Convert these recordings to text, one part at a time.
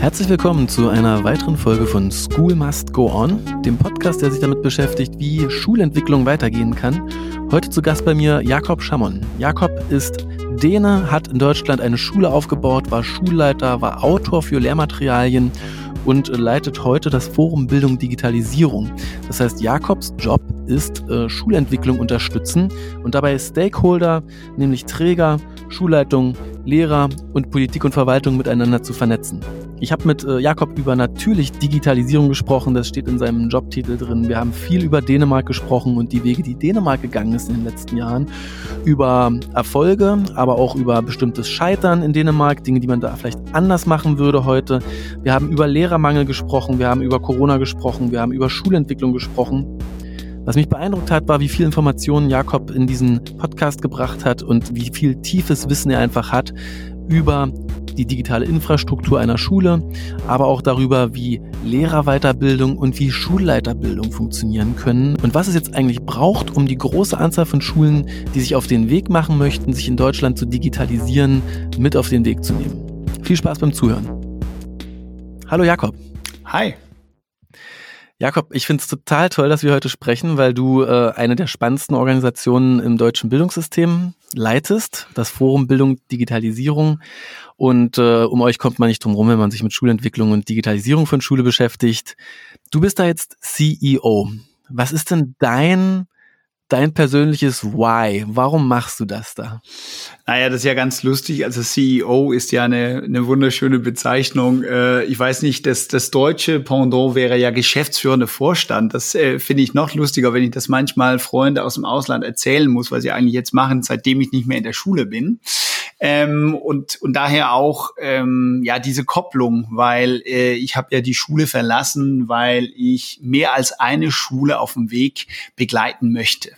Herzlich willkommen zu einer weiteren Folge von School Must Go On, dem Podcast, der sich damit beschäftigt, wie Schulentwicklung weitergehen kann. Heute zu Gast bei mir Jakob Schamon. Jakob ist Däne, hat in Deutschland eine Schule aufgebaut, war Schulleiter, war Autor für Lehrmaterialien und leitet heute das Forum Bildung Digitalisierung. Das heißt, Jakobs Job ist äh, Schulentwicklung unterstützen und dabei Stakeholder, nämlich Träger, Schulleitung, Lehrer und Politik und Verwaltung miteinander zu vernetzen. Ich habe mit äh, Jakob über natürlich Digitalisierung gesprochen, das steht in seinem Jobtitel drin. Wir haben viel über Dänemark gesprochen und die Wege, die Dänemark gegangen ist in den letzten Jahren, über Erfolge, aber auch über bestimmtes Scheitern in Dänemark, Dinge, die man da vielleicht anders machen würde heute. Wir haben über Lehrermangel gesprochen, wir haben über Corona gesprochen, wir haben über Schulentwicklung gesprochen. Was mich beeindruckt hat, war, wie viel Informationen Jakob in diesen Podcast gebracht hat und wie viel tiefes Wissen er einfach hat über die digitale Infrastruktur einer Schule, aber auch darüber, wie Lehrerweiterbildung und wie Schulleiterbildung funktionieren können und was es jetzt eigentlich braucht, um die große Anzahl von Schulen, die sich auf den Weg machen möchten, sich in Deutschland zu digitalisieren, mit auf den Weg zu nehmen. Viel Spaß beim Zuhören. Hallo Jakob. Hi. Jakob, ich finde es total toll, dass wir heute sprechen, weil du äh, eine der spannendsten Organisationen im deutschen Bildungssystem leitest, das Forum Bildung Digitalisierung. Und äh, um euch kommt man nicht drum rum, wenn man sich mit Schulentwicklung und Digitalisierung von Schule beschäftigt. Du bist da jetzt CEO. Was ist denn dein dein persönliches Why? Warum machst du das da? Naja, das ist ja ganz lustig. Also CEO ist ja eine, eine wunderschöne Bezeichnung. Äh, ich weiß nicht, das, das deutsche Pendant wäre ja geschäftsführende Vorstand. Das äh, finde ich noch lustiger, wenn ich das manchmal Freunde aus dem Ausland erzählen muss, was sie eigentlich jetzt machen, seitdem ich nicht mehr in der Schule bin. Ähm, und, und daher auch ähm, ja diese Kopplung, weil äh, ich habe ja die Schule verlassen, weil ich mehr als eine Schule auf dem Weg begleiten möchte.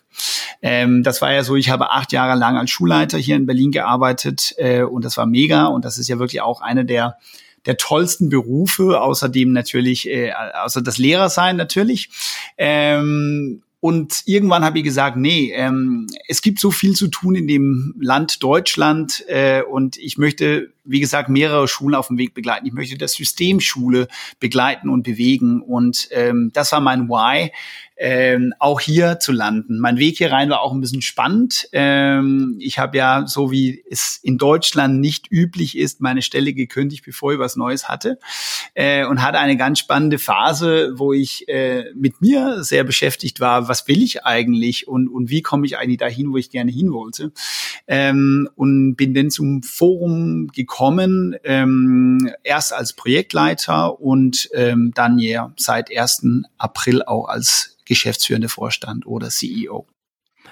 Ähm, das war ja so, ich habe acht Jahre lang als Schulleiter hier in Berlin gearbeitet äh, und das war mega und das ist ja wirklich auch eine der der tollsten Berufe, außerdem natürlich, äh, außer das Lehrersein natürlich. Ähm, und irgendwann habe ich gesagt, nee, ähm, es gibt so viel zu tun in dem Land Deutschland äh, und ich möchte, wie gesagt, mehrere Schulen auf dem Weg begleiten. Ich möchte das System Schule begleiten und bewegen. Und ähm, das war mein Why ähm, auch hier zu landen. Mein Weg hier rein war auch ein bisschen spannend. Ähm, ich habe ja, so wie es in Deutschland nicht üblich ist, meine Stelle gekündigt, bevor ich was Neues hatte äh, und hatte eine ganz spannende Phase, wo ich äh, mit mir sehr beschäftigt war, was will ich eigentlich und, und wie komme ich eigentlich dahin, wo ich gerne hin wollte. Ähm, und bin dann zum Forum gekommen, ähm, erst als Projektleiter und ähm, dann ja seit 1. April auch als geschäftsführende Vorstand oder CEO.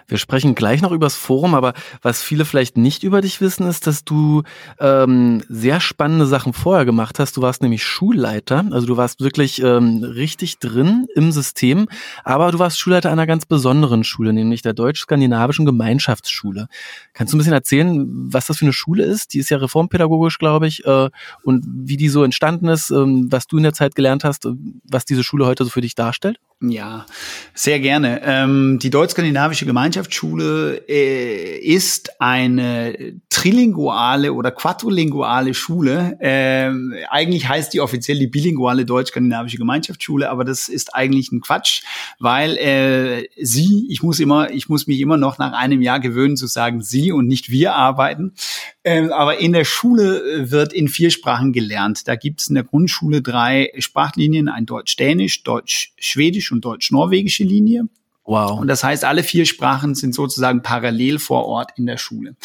Wir sprechen gleich noch übers Forum, aber was viele vielleicht nicht über dich wissen, ist, dass du ähm, sehr spannende Sachen vorher gemacht hast. Du warst nämlich Schulleiter, also du warst wirklich ähm, richtig drin im System, aber du warst Schulleiter einer ganz besonderen Schule, nämlich der Deutsch-Skandinavischen Gemeinschaftsschule. Kannst du ein bisschen erzählen, was das für eine Schule ist? Die ist ja reformpädagogisch, glaube ich, äh, und wie die so entstanden ist, ähm, was du in der Zeit gelernt hast, was diese Schule heute so für dich darstellt? Ja, sehr gerne. Ähm, die Deutsch-Skandinavische Gemeinschaftsschule äh, ist eine trilinguale oder quadrilinguale Schule. Ähm, eigentlich heißt die offiziell die bilinguale Deutsch-Skandinavische Gemeinschaftsschule, aber das ist eigentlich ein Quatsch, weil äh, sie, ich muss immer, ich muss mich immer noch nach einem Jahr gewöhnen zu sagen sie und nicht wir arbeiten. Ähm, aber in der Schule äh, wird in vier Sprachen gelernt. Da gibt es in der Grundschule drei Sprachlinien, ein Deutsch-Dänisch, Deutsch-Schwedisch und Deutsch-Norwegische Linie. Wow. Und das heißt, alle vier Sprachen sind sozusagen parallel vor Ort in der Schule.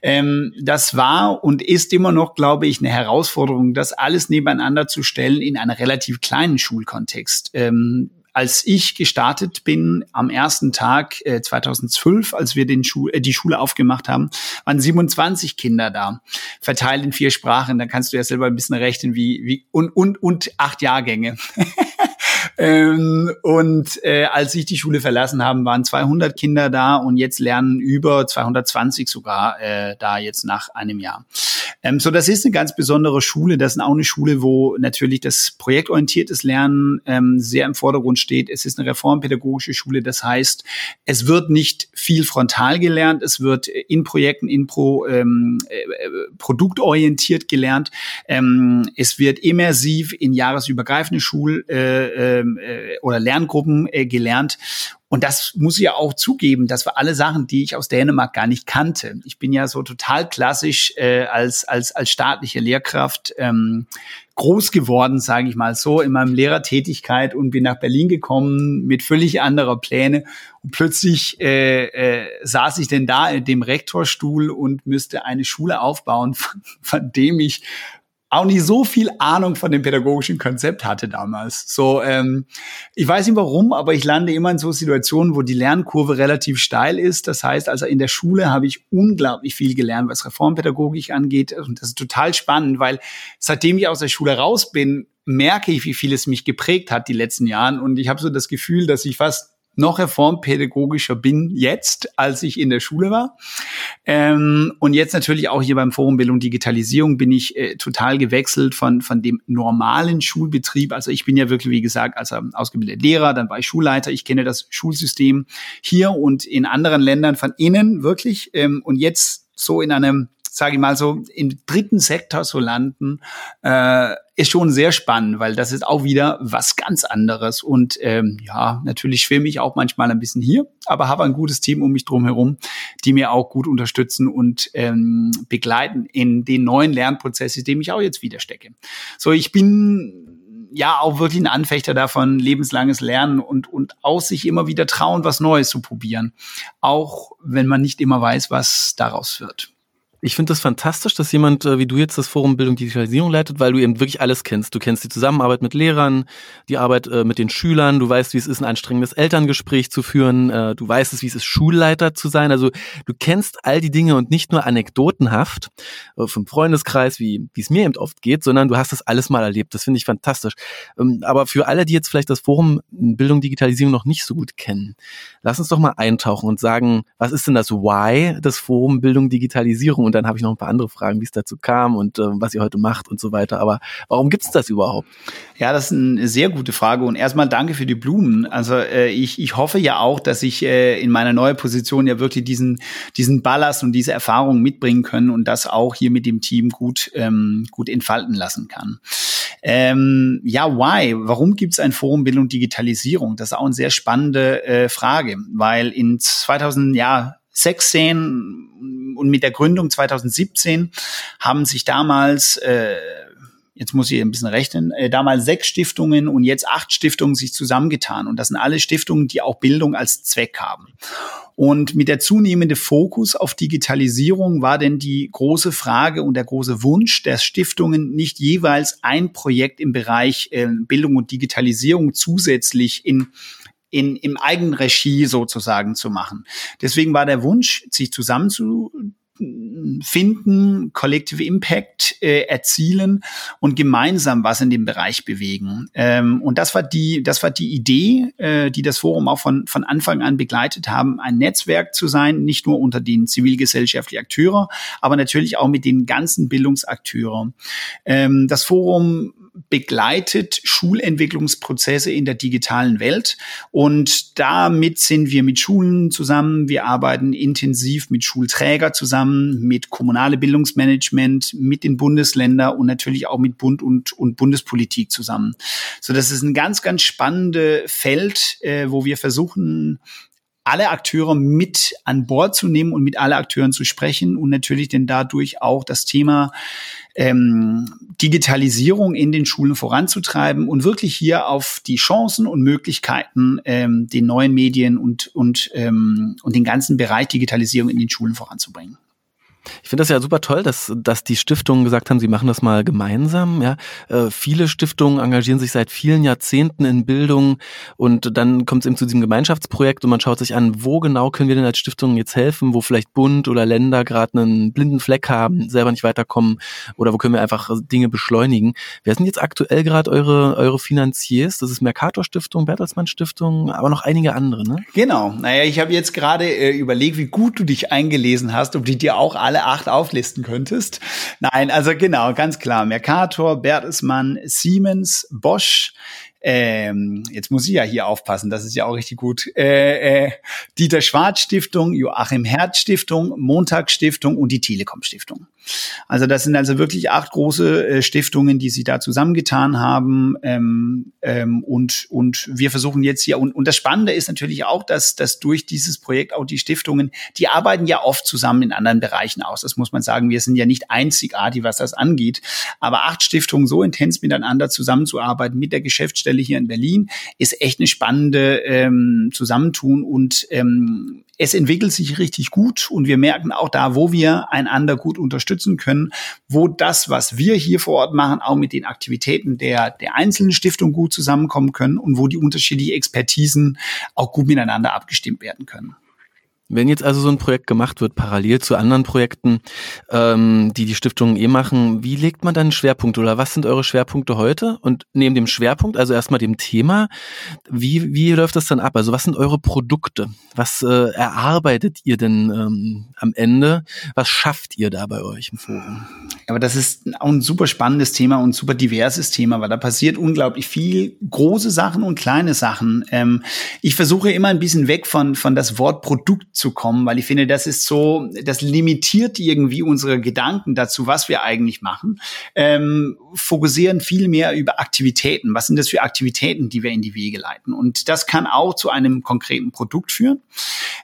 Ähm, das war und ist immer noch, glaube ich, eine Herausforderung, das alles nebeneinander zu stellen in einem relativ kleinen Schulkontext. Ähm, als ich gestartet bin am ersten Tag äh, 2012, als wir den Schu äh, die Schule aufgemacht haben, waren 27 Kinder da, verteilt in vier Sprachen. Da kannst du ja selber ein bisschen rechnen, wie, wie und, und, und acht Jahrgänge. Ähm, und äh, als ich die Schule verlassen habe, waren 200 Kinder da und jetzt lernen über 220 sogar äh, da jetzt nach einem Jahr. Ähm, so, das ist eine ganz besondere Schule. Das ist auch eine Schule, wo natürlich das projektorientiertes Lernen ähm, sehr im Vordergrund steht. Es ist eine reformpädagogische Schule. Das heißt, es wird nicht viel frontal gelernt. Es wird in Projekten, in Pro, ähm, äh, produktorientiert gelernt. Ähm, es wird immersiv in jahresübergreifende Schul- äh, ähm, äh, oder Lerngruppen äh, gelernt. Und das muss ich ja auch zugeben, das war alle Sachen, die ich aus Dänemark gar nicht kannte. Ich bin ja so total klassisch äh, als, als, als staatliche Lehrkraft ähm, groß geworden, sage ich mal so, in meinem Lehrertätigkeit und bin nach Berlin gekommen mit völlig anderer Pläne. Und plötzlich äh, äh, saß ich denn da in dem Rektorstuhl und müsste eine Schule aufbauen, von, von dem ich auch nicht so viel Ahnung von dem pädagogischen Konzept hatte damals. So, ähm, ich weiß nicht warum, aber ich lande immer in so Situationen, wo die Lernkurve relativ steil ist. Das heißt, also in der Schule habe ich unglaublich viel gelernt, was Reformpädagogik angeht. Und das ist total spannend, weil seitdem ich aus der Schule raus bin, merke ich, wie viel es mich geprägt hat die letzten Jahren. Und ich habe so das Gefühl, dass ich fast noch reformpädagogischer bin jetzt, als ich in der Schule war. Ähm, und jetzt natürlich auch hier beim Forum Bildung Digitalisierung bin ich äh, total gewechselt von, von dem normalen Schulbetrieb. Also ich bin ja wirklich, wie gesagt, als ausgebildeter Lehrer, dann war ich Schulleiter. Ich kenne das Schulsystem hier und in anderen Ländern von innen wirklich. Ähm, und jetzt so in einem sage ich mal so, im dritten Sektor zu landen, äh, ist schon sehr spannend, weil das ist auch wieder was ganz anderes. Und ähm, ja, natürlich schwimme ich auch manchmal ein bisschen hier, aber habe ein gutes Team um mich drum herum, die mir auch gut unterstützen und ähm, begleiten in den neuen Lernprozess, in dem ich auch jetzt wieder stecke. So, ich bin ja auch wirklich ein Anfechter davon, lebenslanges Lernen und, und auch sich immer wieder trauen, was Neues zu probieren. Auch wenn man nicht immer weiß, was daraus wird. Ich finde das fantastisch, dass jemand äh, wie du jetzt das Forum Bildung Digitalisierung leitet, weil du eben wirklich alles kennst. Du kennst die Zusammenarbeit mit Lehrern, die Arbeit äh, mit den Schülern, du weißt, wie es ist, ein anstrengendes Elterngespräch zu führen, äh, du weißt es, wie es ist, Schulleiter zu sein. Also du kennst all die Dinge und nicht nur anekdotenhaft äh, vom Freundeskreis, wie es mir eben oft geht, sondern du hast das alles mal erlebt. Das finde ich fantastisch. Ähm, aber für alle, die jetzt vielleicht das Forum Bildung Digitalisierung noch nicht so gut kennen, lass uns doch mal eintauchen und sagen, was ist denn das Why des Forum Bildung Digitalisierung? Und dann habe ich noch ein paar andere Fragen, wie es dazu kam und äh, was ihr heute macht und so weiter. Aber warum gibt es das überhaupt? Ja, das ist eine sehr gute Frage. Und erstmal danke für die Blumen. Also äh, ich, ich hoffe ja auch, dass ich äh, in meiner neuen Position ja wirklich diesen, diesen Ballast und diese Erfahrung mitbringen können und das auch hier mit dem Team gut, ähm, gut entfalten lassen kann. Ähm, ja, why? Warum gibt es ein Forum Bildung Digitalisierung? Das ist auch eine sehr spannende äh, Frage, weil in 2000, ja, 16 und mit der Gründung 2017 haben sich damals äh, jetzt muss ich ein bisschen rechnen, äh, damals sechs Stiftungen und jetzt acht Stiftungen sich zusammengetan. Und das sind alle Stiftungen, die auch Bildung als Zweck haben. Und mit der zunehmende Fokus auf Digitalisierung war denn die große Frage und der große Wunsch der Stiftungen, nicht jeweils ein Projekt im Bereich äh, Bildung und Digitalisierung zusätzlich in in, im eigenen Regie sozusagen zu machen. Deswegen war der Wunsch, sich zusammenzu finden, Collective Impact äh, erzielen und gemeinsam was in dem Bereich bewegen. Ähm, und das war die, das war die Idee, äh, die das Forum auch von, von Anfang an begleitet haben, ein Netzwerk zu sein, nicht nur unter den zivilgesellschaftlichen Akteuren, aber natürlich auch mit den ganzen Bildungsakteuren. Ähm, das Forum begleitet Schulentwicklungsprozesse in der digitalen Welt. Und damit sind wir mit Schulen zusammen. Wir arbeiten intensiv mit Schulträger zusammen, mit kommunale Bildungsmanagement, mit den Bundesländern und natürlich auch mit Bund und, und Bundespolitik zusammen. So, das ist ein ganz, ganz spannendes Feld, äh, wo wir versuchen, alle Akteure mit an Bord zu nehmen und mit alle Akteuren zu sprechen und natürlich denn dadurch auch das Thema ähm, Digitalisierung in den Schulen voranzutreiben und wirklich hier auf die Chancen und Möglichkeiten ähm, den neuen Medien und, und, ähm, und den ganzen Bereich Digitalisierung in den Schulen voranzubringen. Ich finde das ja super toll, dass, dass die Stiftungen gesagt haben, sie machen das mal gemeinsam. Ja, äh, viele Stiftungen engagieren sich seit vielen Jahrzehnten in Bildung und dann kommt es eben zu diesem Gemeinschaftsprojekt und man schaut sich an, wo genau können wir denn als Stiftungen jetzt helfen, wo vielleicht Bund oder Länder gerade einen blinden Fleck haben, selber nicht weiterkommen oder wo können wir einfach Dinge beschleunigen. Wer sind jetzt aktuell gerade eure, eure Finanziers? Das ist Mercator Stiftung, Bertelsmann Stiftung, aber noch einige andere, ne? Genau. Naja, ich habe jetzt gerade äh, überlegt, wie gut du dich eingelesen hast, ob die dir auch alle acht auflisten könntest. Nein, also genau, ganz klar. Mercator, Bertelsmann, Siemens, Bosch, ähm, jetzt muss ich ja hier aufpassen, das ist ja auch richtig gut, äh, äh, Dieter Schwarz Stiftung, Joachim Herz Stiftung, Montag Stiftung und die Telekom Stiftung. Also das sind also wirklich acht große äh, Stiftungen, die sie da zusammengetan haben. Ähm, ähm, und, und wir versuchen jetzt hier, und, und das Spannende ist natürlich auch, dass, dass durch dieses Projekt auch die Stiftungen, die arbeiten ja oft zusammen in anderen Bereichen aus. Das muss man sagen. Wir sind ja nicht einzigartig, was das angeht. Aber acht Stiftungen so intens miteinander zusammenzuarbeiten mit der Geschäftsstelle hier in Berlin ist echt eine spannende ähm, Zusammentun und ähm, es entwickelt sich richtig gut und wir merken auch da, wo wir einander gut unterstützen können, wo das, was wir hier vor Ort machen, auch mit den Aktivitäten der, der einzelnen Stiftung gut zusammenkommen können und wo die unterschiedlichen Expertisen auch gut miteinander abgestimmt werden können. Wenn jetzt also so ein Projekt gemacht wird, parallel zu anderen Projekten, ähm, die die Stiftungen eh machen, wie legt man dann einen Schwerpunkt oder was sind eure Schwerpunkte heute? Und neben dem Schwerpunkt, also erstmal dem Thema, wie, wie läuft das dann ab? Also was sind eure Produkte? Was äh, erarbeitet ihr denn ähm, am Ende? Was schafft ihr da bei euch im Forum? Aber das ist auch ein super spannendes Thema und super diverses Thema, weil da passiert unglaublich viel große Sachen und kleine Sachen. Ähm, ich versuche immer ein bisschen weg von, von das Wort Produkt zu kommen, weil ich finde, das ist so, das limitiert irgendwie unsere Gedanken dazu, was wir eigentlich machen. Ähm, fokussieren viel mehr über Aktivitäten. Was sind das für Aktivitäten, die wir in die Wege leiten? Und das kann auch zu einem konkreten Produkt führen.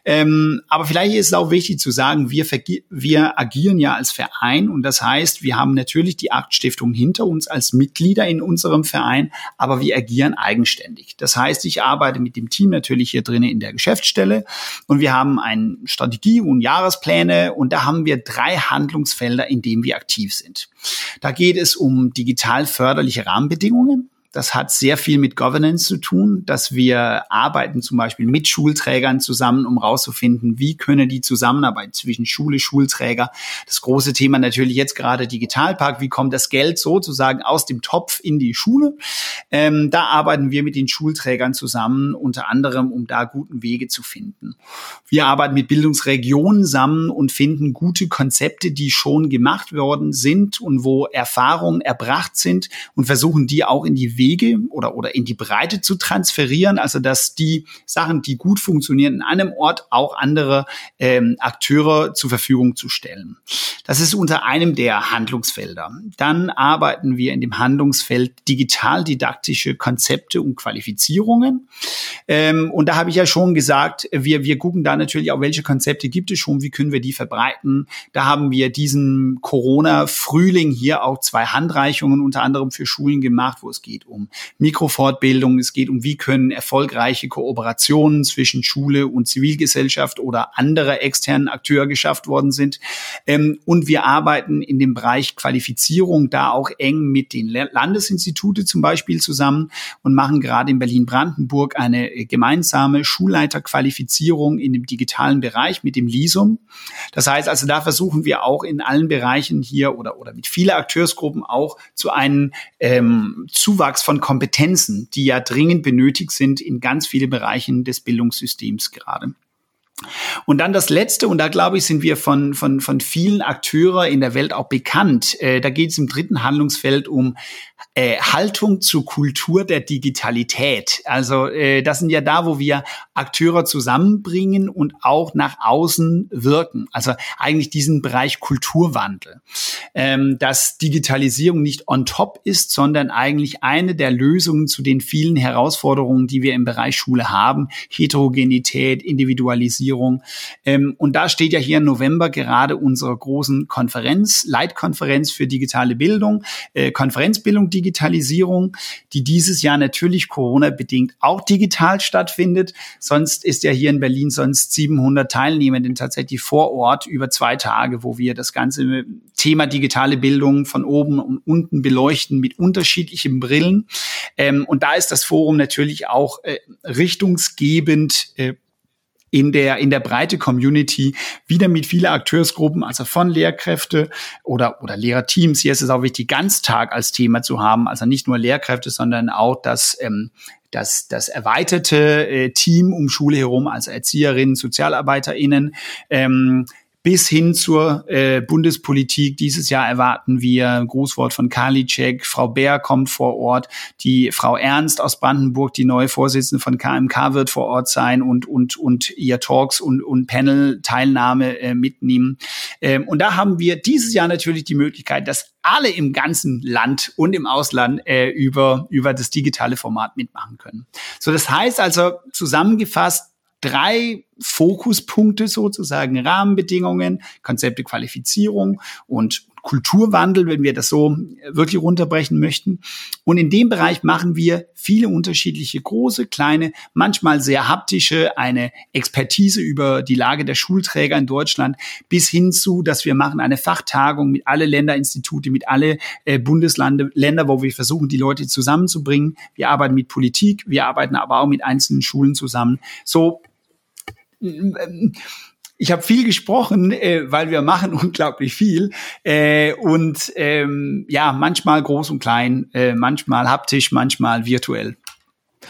Ähm, aber vielleicht ist es auch wichtig zu sagen, wir, wir agieren ja als Verein und das heißt, wir haben natürlich die Acht Stiftungen hinter uns als Mitglieder in unserem Verein, aber wir agieren eigenständig. Das heißt, ich arbeite mit dem Team natürlich hier drinnen in der Geschäftsstelle und wir haben eine Strategie und Jahrespläne und da haben wir drei Handlungsfelder, in denen wir aktiv sind. Da geht es um digital förderliche Rahmenbedingungen. Das hat sehr viel mit Governance zu tun, dass wir arbeiten zum Beispiel mit Schulträgern zusammen, um rauszufinden, wie können die Zusammenarbeit zwischen Schule, Schulträger, das große Thema natürlich jetzt gerade Digitalpark, wie kommt das Geld sozusagen aus dem Topf in die Schule? Ähm, da arbeiten wir mit den Schulträgern zusammen, unter anderem, um da guten Wege zu finden. Wir arbeiten mit Bildungsregionen zusammen und finden gute Konzepte, die schon gemacht worden sind und wo Erfahrungen erbracht sind und versuchen die auch in die Wege oder, oder in die Breite zu transferieren, also dass die Sachen, die gut funktionieren, in einem Ort auch andere ähm, Akteure zur Verfügung zu stellen. Das ist unter einem der Handlungsfelder. Dann arbeiten wir in dem Handlungsfeld digital-didaktische Konzepte und Qualifizierungen. Ähm, und da habe ich ja schon gesagt, wir, wir gucken da natürlich auch, welche Konzepte gibt es schon, wie können wir die verbreiten. Da haben wir diesen Corona-Frühling hier auch zwei Handreichungen unter anderem für Schulen gemacht, wo es geht um Mikrofortbildung, es geht um, wie können erfolgreiche Kooperationen zwischen Schule und Zivilgesellschaft oder andere externen Akteure geschafft worden sind. Ähm, und wir arbeiten in dem Bereich Qualifizierung da auch eng mit den Landesinstitute zum Beispiel zusammen und machen gerade in Berlin-Brandenburg eine gemeinsame Schulleiterqualifizierung in dem digitalen Bereich mit dem LISUM. Das heißt also, da versuchen wir auch in allen Bereichen hier oder, oder mit vielen Akteursgruppen auch zu einem ähm, Zuwachs von Kompetenzen, die ja dringend benötigt sind in ganz vielen Bereichen des Bildungssystems gerade. Und dann das Letzte, und da glaube ich, sind wir von, von, von vielen Akteuren in der Welt auch bekannt. Äh, da geht es im dritten Handlungsfeld um äh, Haltung zur Kultur der Digitalität. Also äh, das sind ja da, wo wir Akteure zusammenbringen und auch nach außen wirken. Also eigentlich diesen Bereich Kulturwandel. Ähm, dass Digitalisierung nicht on top ist, sondern eigentlich eine der Lösungen zu den vielen Herausforderungen, die wir im Bereich Schule haben. Heterogenität, Individualisierung, Digitalisierung. Ähm, und da steht ja hier im November gerade unsere großen Konferenz, Leitkonferenz für digitale Bildung, äh, Konferenzbildung Digitalisierung, die dieses Jahr natürlich Corona-bedingt auch digital stattfindet. Sonst ist ja hier in Berlin sonst 700 Teilnehmenden tatsächlich vor Ort über zwei Tage, wo wir das ganze Thema digitale Bildung von oben und unten beleuchten mit unterschiedlichen Brillen. Ähm, und da ist das Forum natürlich auch äh, richtungsgebend äh, in der, in der breite Community wieder mit vielen Akteursgruppen, also von Lehrkräfte oder, oder Lehrerteams. Hier ist es auch wichtig, Ganztag als Thema zu haben. Also nicht nur Lehrkräfte, sondern auch das, ähm, das, das erweiterte äh, Team um Schule herum, also Erzieherinnen, SozialarbeiterInnen, ähm, bis hin zur äh, Bundespolitik. Dieses Jahr erwarten wir Grußwort von Karliczek. Frau Bär kommt vor Ort. Die Frau Ernst aus Brandenburg, die neue Vorsitzende von KMK, wird vor Ort sein und, und, und ihr Talks und, und Panel-Teilnahme äh, mitnehmen. Ähm, und da haben wir dieses Jahr natürlich die Möglichkeit, dass alle im ganzen Land und im Ausland äh, über, über das digitale Format mitmachen können. So, das heißt also zusammengefasst, drei Fokuspunkte sozusagen, Rahmenbedingungen, Konzepte Qualifizierung und Kulturwandel, wenn wir das so wirklich runterbrechen möchten. Und in dem Bereich machen wir viele unterschiedliche große, kleine, manchmal sehr haptische, eine Expertise über die Lage der Schulträger in Deutschland bis hin zu, dass wir machen eine Fachtagung mit alle Länderinstitute, mit alle äh, Bundeslande, wo wir versuchen, die Leute zusammenzubringen. Wir arbeiten mit Politik, wir arbeiten aber auch mit einzelnen Schulen zusammen. So ich habe viel gesprochen, äh, weil wir machen unglaublich viel äh, und ähm, ja, manchmal groß und klein, äh, manchmal haptisch, manchmal virtuell.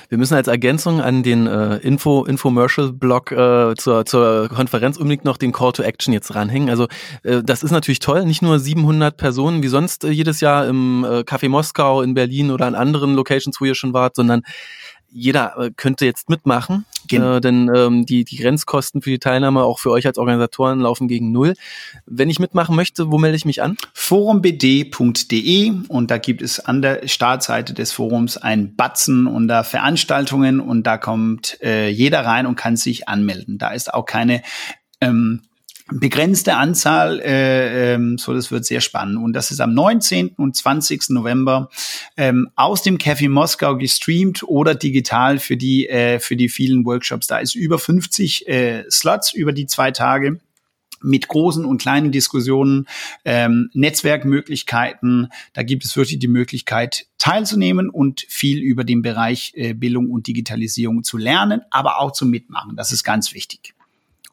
Wir müssen als Ergänzung an den äh, Info Infomercial-Blog äh, zur, zur Konferenz unbedingt noch den Call to Action jetzt ranhängen. Also äh, das ist natürlich toll, nicht nur 700 Personen wie sonst äh, jedes Jahr im äh, Café Moskau in Berlin oder an anderen Locations, wo ihr schon wart, sondern jeder äh, könnte jetzt mitmachen, genau. äh, denn ähm, die, die Grenzkosten für die Teilnahme auch für euch als Organisatoren laufen gegen null. Wenn ich mitmachen möchte, wo melde ich mich an? forumbd.de und da gibt es an der Startseite des Forums ein Batzen unter Veranstaltungen und da kommt äh, jeder rein und kann sich anmelden. Da ist auch keine ähm, begrenzte Anzahl, äh, ähm, so das wird sehr spannend. Und das ist am 19. und 20. November ähm, aus dem Café Moskau gestreamt oder digital für die, äh, für die vielen Workshops. Da ist über 50 äh, Slots über die zwei Tage mit großen und kleinen Diskussionen, ähm, Netzwerkmöglichkeiten. Da gibt es wirklich die Möglichkeit teilzunehmen und viel über den Bereich äh, Bildung und Digitalisierung zu lernen, aber auch zu mitmachen. Das ist ganz wichtig.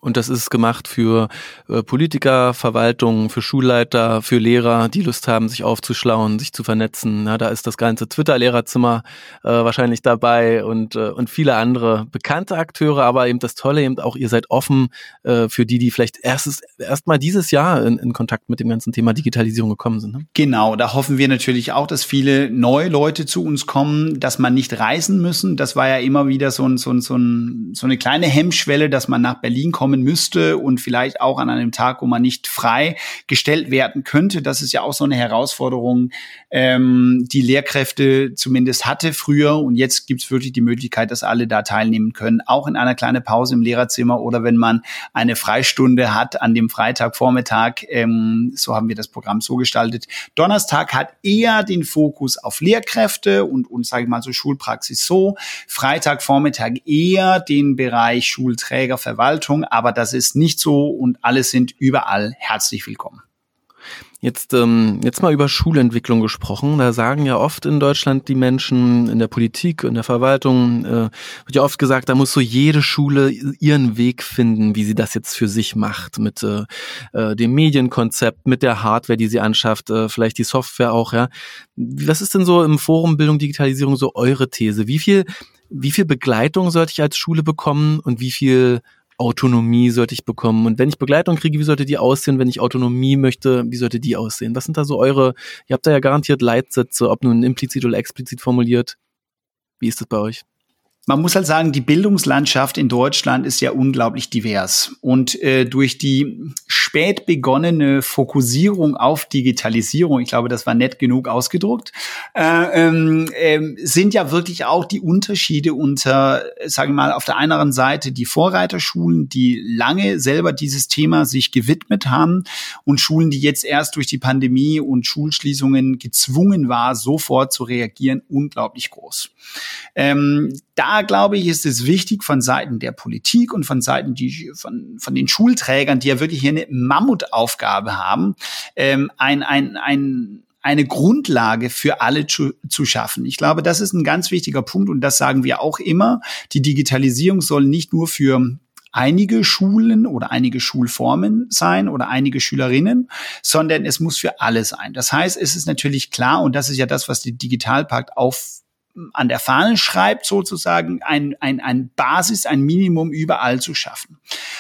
Und das ist gemacht für äh, Politiker, Verwaltungen, für Schulleiter, für Lehrer, die Lust haben, sich aufzuschlauen, sich zu vernetzen. Ja, da ist das ganze Twitter-Lehrerzimmer äh, wahrscheinlich dabei und, äh, und viele andere bekannte Akteure. Aber eben das Tolle eben auch, ihr seid offen äh, für die, die vielleicht erst, erst mal dieses Jahr in, in Kontakt mit dem ganzen Thema Digitalisierung gekommen sind. Ne? Genau, da hoffen wir natürlich auch, dass viele neue Leute zu uns kommen, dass man nicht reisen müssen. Das war ja immer wieder so, ein, so, ein, so, ein, so eine kleine Hemmschwelle, dass man nach Berlin kommt kommen müsste und vielleicht auch an einem Tag, wo man nicht frei gestellt werden könnte. Das ist ja auch so eine Herausforderung, ähm, die Lehrkräfte zumindest hatte früher. Und jetzt gibt es wirklich die Möglichkeit, dass alle da teilnehmen können, auch in einer kleinen Pause im Lehrerzimmer oder wenn man eine Freistunde hat an dem Freitagvormittag. Ähm, so haben wir das Programm so gestaltet. Donnerstag hat eher den Fokus auf Lehrkräfte und, und sage ich mal so Schulpraxis so. Freitagvormittag eher den Bereich Schulträger, Verwaltung, aber das ist nicht so und alle sind überall herzlich willkommen. Jetzt, ähm, jetzt mal über Schulentwicklung gesprochen. Da sagen ja oft in Deutschland die Menschen in der Politik, in der Verwaltung, äh, wird ja oft gesagt, da muss so jede Schule ihren Weg finden, wie sie das jetzt für sich macht, mit äh, äh, dem Medienkonzept, mit der Hardware, die sie anschafft, äh, vielleicht die Software auch, ja. Was ist denn so im Forum Bildung, Digitalisierung so eure These? Wie viel, wie viel Begleitung sollte ich als Schule bekommen und wie viel Autonomie sollte ich bekommen? Und wenn ich Begleitung kriege, wie sollte die aussehen? Wenn ich Autonomie möchte, wie sollte die aussehen? Was sind da so eure, ihr habt da ja garantiert Leitsätze, ob nun implizit oder explizit formuliert. Wie ist das bei euch? Man muss halt sagen, die Bildungslandschaft in Deutschland ist ja unglaublich divers. Und äh, durch die spät begonnene Fokussierung auf Digitalisierung, ich glaube, das war nett genug ausgedruckt, äh, äh, sind ja wirklich auch die Unterschiede unter, sagen wir mal, auf der einen Seite die Vorreiterschulen, die lange selber dieses Thema sich gewidmet haben und Schulen, die jetzt erst durch die Pandemie und Schulschließungen gezwungen war, sofort zu reagieren, unglaublich groß. Ähm, da glaube ich, ist es wichtig von Seiten der Politik und von Seiten die, von, von den Schulträgern, die ja wirklich hier eine Mammutaufgabe haben, ähm, ein, ein, ein, eine Grundlage für alle zu, zu schaffen. Ich glaube, das ist ein ganz wichtiger Punkt und das sagen wir auch immer. Die Digitalisierung soll nicht nur für einige Schulen oder einige Schulformen sein oder einige Schülerinnen, sondern es muss für alle sein. Das heißt, es ist natürlich klar, und das ist ja das, was die Digitalpakt auf an der Fahne schreibt, sozusagen ein, ein, ein Basis, ein Minimum überall zu schaffen.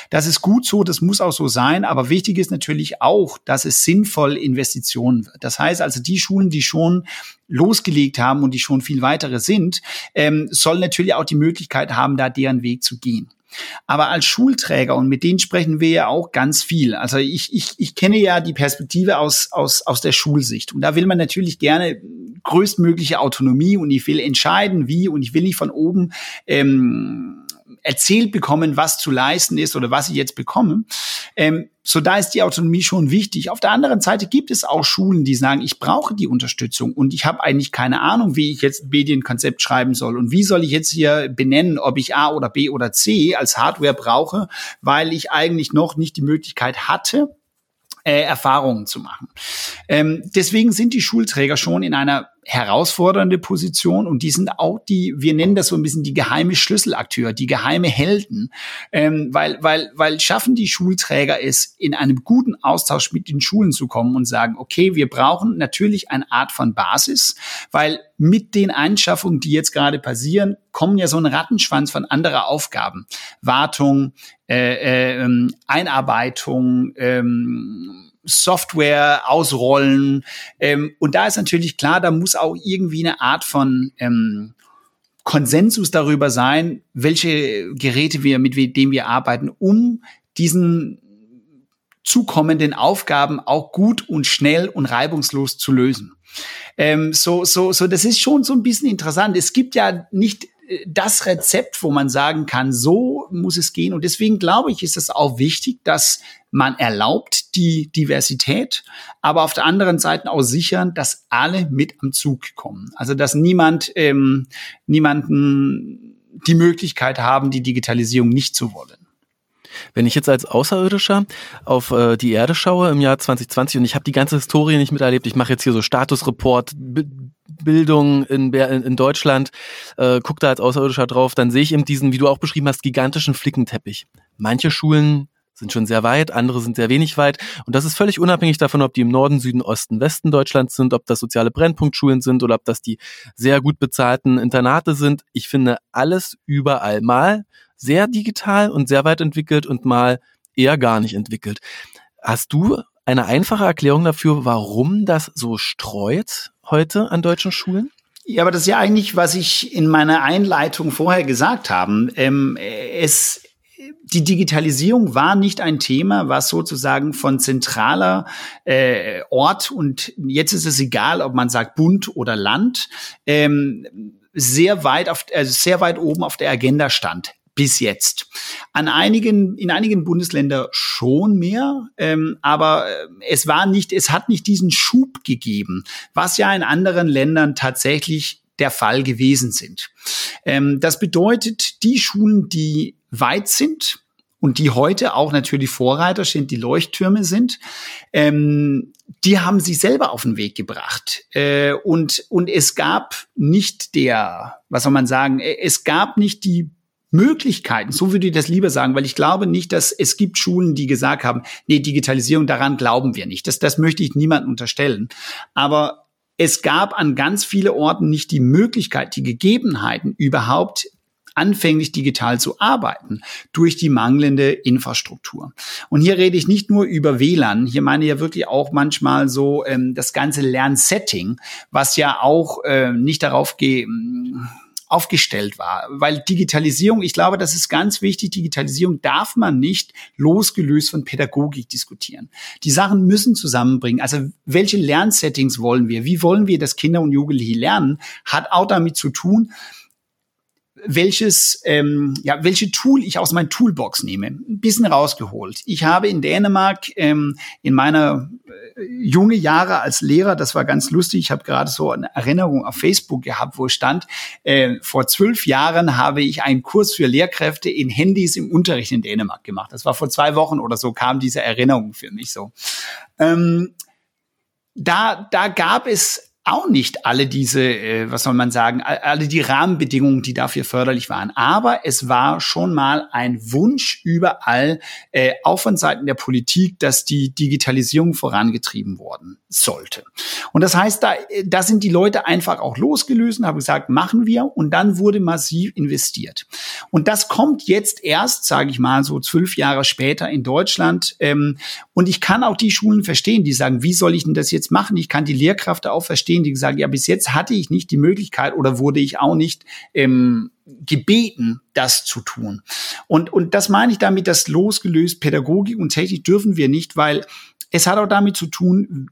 Das ist gut so, das muss auch so sein, aber wichtig ist natürlich auch, dass es sinnvoll Investitionen wird. Das heißt also, die Schulen, die schon losgelegt haben und die schon viel weitere sind, ähm, sollen natürlich auch die Möglichkeit haben, da deren Weg zu gehen. Aber als Schulträger, und mit denen sprechen wir ja auch ganz viel. Also ich, ich, ich kenne ja die Perspektive aus, aus, aus der Schulsicht. Und da will man natürlich gerne größtmögliche Autonomie und ich will entscheiden, wie und ich will nicht von oben ähm, erzählt bekommen, was zu leisten ist oder was ich jetzt bekomme. Ähm, so da ist die Autonomie schon wichtig. Auf der anderen Seite gibt es auch Schulen, die sagen, ich brauche die Unterstützung und ich habe eigentlich keine Ahnung, wie ich jetzt ein Medienkonzept schreiben soll und wie soll ich jetzt hier benennen, ob ich A oder B oder C als Hardware brauche, weil ich eigentlich noch nicht die Möglichkeit hatte, äh, Erfahrungen zu machen. Ähm, deswegen sind die Schulträger schon in einer herausfordernde Position und die sind auch die, wir nennen das so ein bisschen die geheime Schlüsselakteur, die geheime Helden, ähm, weil, weil, weil schaffen die Schulträger es, in einem guten Austausch mit den Schulen zu kommen und sagen, okay, wir brauchen natürlich eine Art von Basis, weil mit den Einschaffungen, die jetzt gerade passieren, kommen ja so ein Rattenschwanz von anderer Aufgaben. Wartung, äh, äh, ähm, Einarbeitung, ähm, Software ausrollen. Ähm, und da ist natürlich klar, da muss auch irgendwie eine Art von ähm, Konsensus darüber sein, welche Geräte wir, mit denen wir arbeiten, um diesen zukommenden Aufgaben auch gut und schnell und reibungslos zu lösen. Ähm, so, so, so, das ist schon so ein bisschen interessant. Es gibt ja nicht das Rezept, wo man sagen kann, so muss es gehen. Und deswegen glaube ich, ist es auch wichtig, dass man erlaubt die Diversität, aber auf der anderen Seite auch sichern, dass alle mit am Zug kommen. Also dass niemand ähm, niemanden die Möglichkeit haben, die Digitalisierung nicht zu wollen. Wenn ich jetzt als Außerirdischer auf äh, die Erde schaue im Jahr 2020 und ich habe die ganze Historie nicht miterlebt, ich mache jetzt hier so Statusreport, Bildung in, in Deutschland, äh, guck da als Außerirdischer drauf, dann sehe ich eben diesen, wie du auch beschrieben hast, gigantischen Flickenteppich. Manche Schulen sind schon sehr weit, andere sind sehr wenig weit. Und das ist völlig unabhängig davon, ob die im Norden, Süden, Osten, Westen Deutschlands sind, ob das soziale Brennpunktschulen sind oder ob das die sehr gut bezahlten Internate sind. Ich finde alles überall mal sehr digital und sehr weit entwickelt und mal eher gar nicht entwickelt. Hast du eine einfache Erklärung dafür, warum das so streut heute an deutschen Schulen? Ja, aber das ist ja eigentlich, was ich in meiner Einleitung vorher gesagt habe. Ähm, es, die Digitalisierung war nicht ein Thema, was sozusagen von zentraler äh, Ort und jetzt ist es egal, ob man sagt Bund oder Land, ähm, sehr weit auf, also sehr weit oben auf der Agenda stand bis jetzt. An einigen, in einigen Bundesländern schon mehr, ähm, aber äh, es war nicht, es hat nicht diesen Schub gegeben, was ja in anderen Ländern tatsächlich der Fall gewesen sind. Ähm, das bedeutet, die Schulen, die weit sind, und die heute auch natürlich Vorreiter sind, die Leuchttürme sind, ähm, die haben sich selber auf den Weg gebracht. Äh, und, und es gab nicht der, was soll man sagen, es gab nicht die Möglichkeiten, so würde ich das lieber sagen, weil ich glaube nicht, dass es gibt Schulen, die gesagt haben, nee, Digitalisierung, daran glauben wir nicht. Das, das möchte ich niemandem unterstellen. Aber es gab an ganz viele Orten nicht die Möglichkeit, die Gegebenheiten überhaupt anfänglich digital zu arbeiten durch die mangelnde Infrastruktur. Und hier rede ich nicht nur über WLAN, hier meine ich ja wirklich auch manchmal so ähm, das ganze Lernsetting, was ja auch äh, nicht darauf geht, aufgestellt war. Weil Digitalisierung, ich glaube, das ist ganz wichtig, Digitalisierung darf man nicht losgelöst von Pädagogik diskutieren. Die Sachen müssen zusammenbringen. Also welche Lernsettings wollen wir? Wie wollen wir, dass Kinder und Jugendliche lernen? Hat auch damit zu tun, welches, ähm, ja, welche Tool ich aus meinem Toolbox nehme. Ein bisschen rausgeholt. Ich habe in Dänemark ähm, in meiner äh, junge Jahre als Lehrer, das war ganz lustig, ich habe gerade so eine Erinnerung auf Facebook gehabt, wo stand, äh, vor zwölf Jahren habe ich einen Kurs für Lehrkräfte in Handys im Unterricht in Dänemark gemacht. Das war vor zwei Wochen oder so, kam diese Erinnerung für mich so. Ähm, da, da gab es auch nicht alle diese, äh, was soll man sagen, alle die Rahmenbedingungen, die dafür förderlich waren. Aber es war schon mal ein Wunsch überall, äh, auch von Seiten der Politik, dass die Digitalisierung vorangetrieben worden sollte. Und das heißt, da, da sind die Leute einfach auch losgelöst und haben gesagt, machen wir. Und dann wurde massiv investiert. Und das kommt jetzt erst, sage ich mal, so zwölf Jahre später in Deutschland. Ähm, und ich kann auch die Schulen verstehen, die sagen, wie soll ich denn das jetzt machen? Ich kann die Lehrkräfte auch verstehen verstehen, die sagen, ja, bis jetzt hatte ich nicht die Möglichkeit oder wurde ich auch nicht ähm, gebeten, das zu tun. Und, und das meine ich damit, dass losgelöst Pädagogik und Technik dürfen wir nicht, weil es hat auch damit zu tun,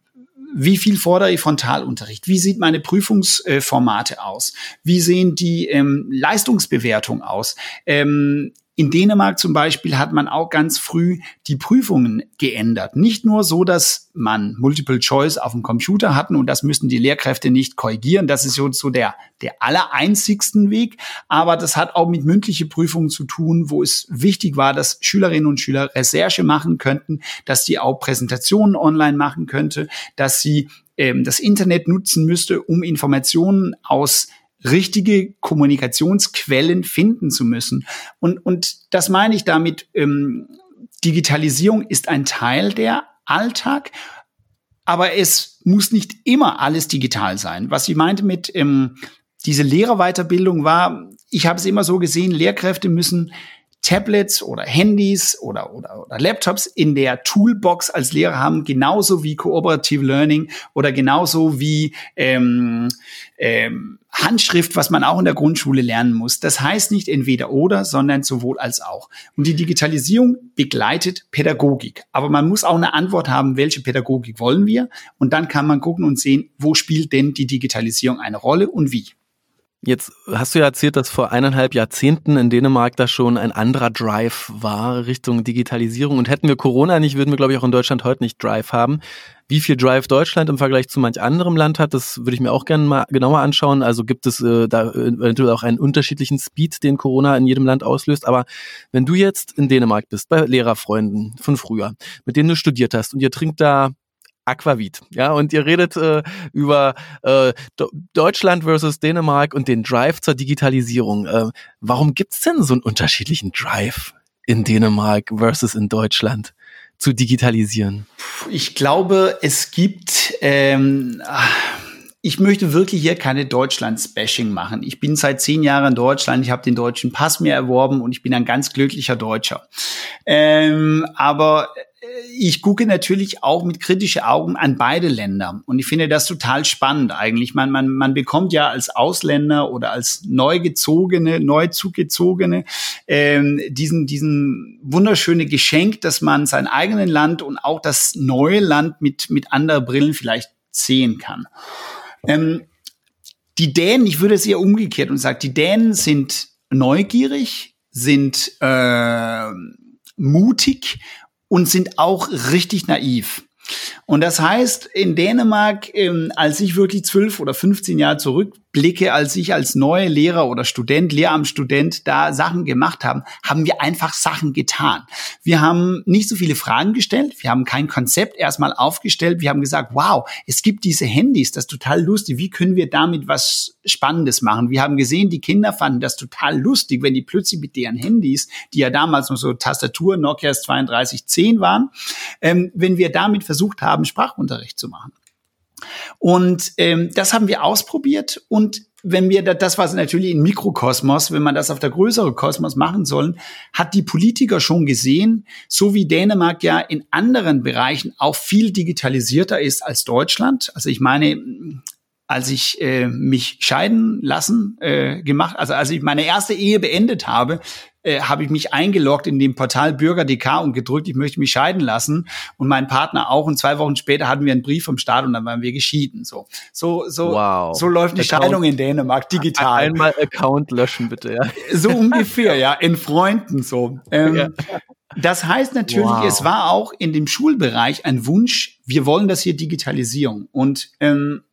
wie viel fordere ich Frontalunterricht? Wie sieht meine Prüfungsformate aus? Wie sehen die ähm, Leistungsbewertungen aus? Ähm, in Dänemark zum Beispiel hat man auch ganz früh die Prüfungen geändert. Nicht nur so, dass man Multiple Choice auf dem Computer hatten und das müssen die Lehrkräfte nicht korrigieren. Das ist so der, der allereinzigsten Weg. Aber das hat auch mit mündliche Prüfungen zu tun, wo es wichtig war, dass Schülerinnen und Schüler Recherche machen könnten, dass sie auch Präsentationen online machen könnte, dass sie ähm, das Internet nutzen müsste, um Informationen aus richtige Kommunikationsquellen finden zu müssen. Und, und das meine ich damit, ähm, Digitalisierung ist ein Teil der Alltag, aber es muss nicht immer alles digital sein. Was ich meinte mit ähm, diese Lehrerweiterbildung war, ich habe es immer so gesehen, Lehrkräfte müssen Tablets oder Handys oder, oder, oder Laptops in der Toolbox als Lehrer haben, genauso wie Cooperative Learning oder genauso wie ähm, ähm, Handschrift, was man auch in der Grundschule lernen muss. Das heißt nicht entweder oder, sondern sowohl als auch. Und die Digitalisierung begleitet Pädagogik. Aber man muss auch eine Antwort haben, welche Pädagogik wollen wir? Und dann kann man gucken und sehen, wo spielt denn die Digitalisierung eine Rolle und wie. Jetzt hast du ja erzählt, dass vor eineinhalb Jahrzehnten in Dänemark da schon ein anderer Drive war Richtung Digitalisierung. Und hätten wir Corona nicht, würden wir, glaube ich, auch in Deutschland heute nicht Drive haben. Wie viel Drive Deutschland im Vergleich zu manch anderem Land hat, das würde ich mir auch gerne mal genauer anschauen. Also gibt es äh, da eventuell auch einen unterschiedlichen Speed, den Corona in jedem Land auslöst. Aber wenn du jetzt in Dänemark bist, bei Lehrerfreunden von früher, mit denen du studiert hast und ihr trinkt da Aquavit. Ja, und ihr redet äh, über äh, Deutschland versus Dänemark und den Drive zur Digitalisierung. Äh, warum gibt's denn so einen unterschiedlichen Drive in Dänemark versus in Deutschland zu digitalisieren? Ich glaube, es gibt ähm, ich möchte wirklich hier keine Deutschlands-Bashing machen. Ich bin seit zehn Jahren in Deutschland, ich habe den deutschen Pass mir erworben und ich bin ein ganz glücklicher Deutscher. Ähm, aber ich gucke natürlich auch mit kritischen Augen an beide Länder. Und ich finde das total spannend eigentlich. Man, man, man bekommt ja als Ausländer oder als Neugezogene, Neuzugezogene ähm, diesen, diesen wunderschöne Geschenk, dass man sein eigenes Land und auch das neue Land mit, mit anderen Brillen vielleicht sehen kann. Ähm, die Dänen, ich würde es eher umgekehrt und sage, die Dänen sind neugierig, sind äh, mutig und sind auch richtig naiv. Und das heißt, in Dänemark, ähm, als ich wirklich zwölf oder 15 Jahre zurückblicke, als ich als neuer Lehrer oder Student, Lehramtsstudent da Sachen gemacht haben, haben wir einfach Sachen getan. Wir haben nicht so viele Fragen gestellt, wir haben kein Konzept erstmal aufgestellt, wir haben gesagt, wow, es gibt diese Handys, das ist total lustig, wie können wir damit was Spannendes machen? Wir haben gesehen, die Kinder fanden das total lustig, wenn die plötzlich mit deren Handys, die ja damals noch so Tastatur Nokias 3210 waren, ähm, wenn wir damit versucht haben, Sprachunterricht zu machen. Und ähm, das haben wir ausprobiert und wenn wir das, was natürlich im Mikrokosmos, wenn man das auf der größeren Kosmos machen sollen, hat die Politiker schon gesehen, so wie Dänemark ja in anderen Bereichen auch viel digitalisierter ist als Deutschland. Also ich meine, als ich äh, mich scheiden lassen äh, gemacht, also als ich meine erste Ehe beendet habe, äh, habe ich mich eingeloggt in dem Portal Bürger.dk und gedrückt, ich möchte mich scheiden lassen und mein Partner auch und zwei Wochen später hatten wir einen Brief vom Staat und dann waren wir geschieden. So, so, so, wow. so läuft die Account, Scheidung in Dänemark digital. Einmal Account löschen bitte, ja. So ungefähr, ja, in Freunden so. Ähm, ja. Das heißt natürlich, wow. es war auch in dem Schulbereich ein Wunsch, wir wollen das hier Digitalisierung. Und ähm,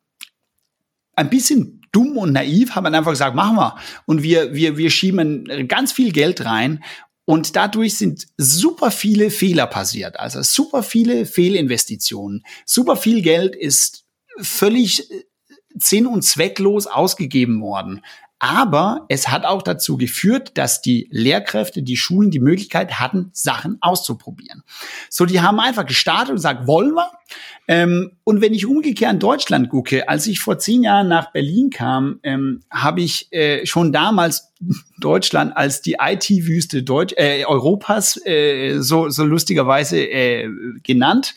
ein bisschen dumm und naiv haben einfach gesagt, machen wir. Und wir, wir, wir schieben ganz viel Geld rein. Und dadurch sind super viele Fehler passiert. Also super viele Fehlinvestitionen. Super viel Geld ist völlig äh, sinn- und zwecklos ausgegeben worden. Aber es hat auch dazu geführt, dass die Lehrkräfte, die Schulen die Möglichkeit hatten, Sachen auszuprobieren. So, die haben einfach gestartet und gesagt, wollen wir? Ähm, und wenn ich umgekehrt in Deutschland gucke, als ich vor zehn Jahren nach Berlin kam, ähm, habe ich äh, schon damals Deutschland als die IT-Wüste äh, Europas äh, so, so lustigerweise äh, genannt.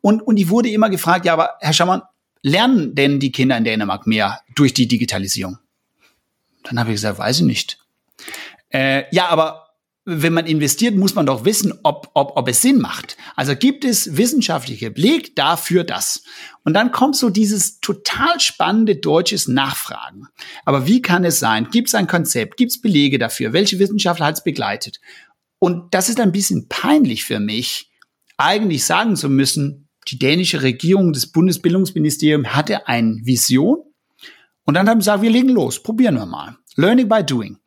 Und, und ich wurde immer gefragt, ja, aber Herr Schammann, lernen denn die Kinder in Dänemark mehr durch die Digitalisierung? Dann habe ich gesagt, weiß ich nicht. Äh, ja, aber wenn man investiert, muss man doch wissen, ob, ob, ob es Sinn macht. Also gibt es wissenschaftliche Beleg dafür das. Und dann kommt so dieses total spannende deutsches Nachfragen. Aber wie kann es sein? Gibt es ein Konzept? Gibt es Belege dafür? Welche Wissenschaftler hat es begleitet? Und das ist ein bisschen peinlich für mich, eigentlich sagen zu müssen, die dänische Regierung, das Bundesbildungsministerium hatte eine Vision und dann haben sie gesagt, wir legen los, probieren wir mal. Learning by doing.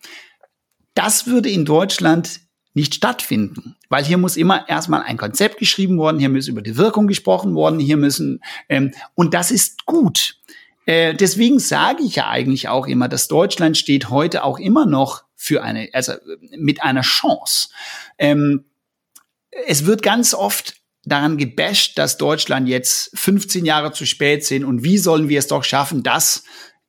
Das würde in Deutschland nicht stattfinden, weil hier muss immer erstmal ein Konzept geschrieben worden, hier muss über die Wirkung gesprochen worden, hier müssen ähm, und das ist gut. Äh, deswegen sage ich ja eigentlich auch immer, dass Deutschland steht heute auch immer noch für eine, also mit einer Chance. Ähm, es wird ganz oft daran gebasht, dass Deutschland jetzt 15 Jahre zu spät sind und wie sollen wir es doch schaffen, das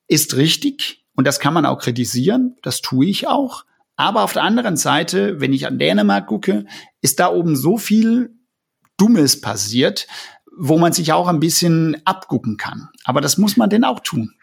ist richtig und das kann man auch kritisieren, das tue ich auch. Aber auf der anderen Seite, wenn ich an Dänemark gucke, ist da oben so viel Dummes passiert, wo man sich auch ein bisschen abgucken kann. Aber das muss man denn auch tun.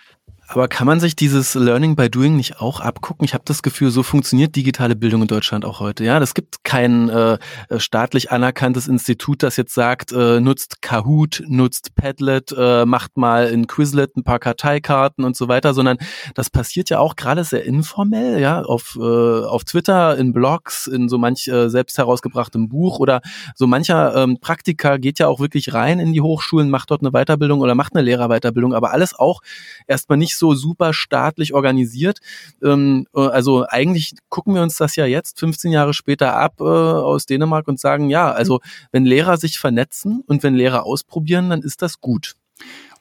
Aber kann man sich dieses Learning by Doing nicht auch abgucken? Ich habe das Gefühl, so funktioniert digitale Bildung in Deutschland auch heute. Ja, es gibt kein äh, staatlich anerkanntes Institut, das jetzt sagt, äh, nutzt Kahoot, nutzt Padlet, äh, macht mal in Quizlet ein paar Karteikarten und so weiter, sondern das passiert ja auch gerade sehr informell, ja, auf, äh, auf Twitter, in Blogs, in so manch äh, selbst herausgebrachtem Buch oder so mancher ähm, Praktiker geht ja auch wirklich rein in die Hochschulen, macht dort eine Weiterbildung oder macht eine Lehrerweiterbildung, aber alles auch erstmal nicht so super staatlich organisiert. Ähm, äh, also eigentlich gucken wir uns das ja jetzt 15 Jahre später ab äh, aus Dänemark und sagen, ja, also wenn Lehrer sich vernetzen und wenn Lehrer ausprobieren, dann ist das gut.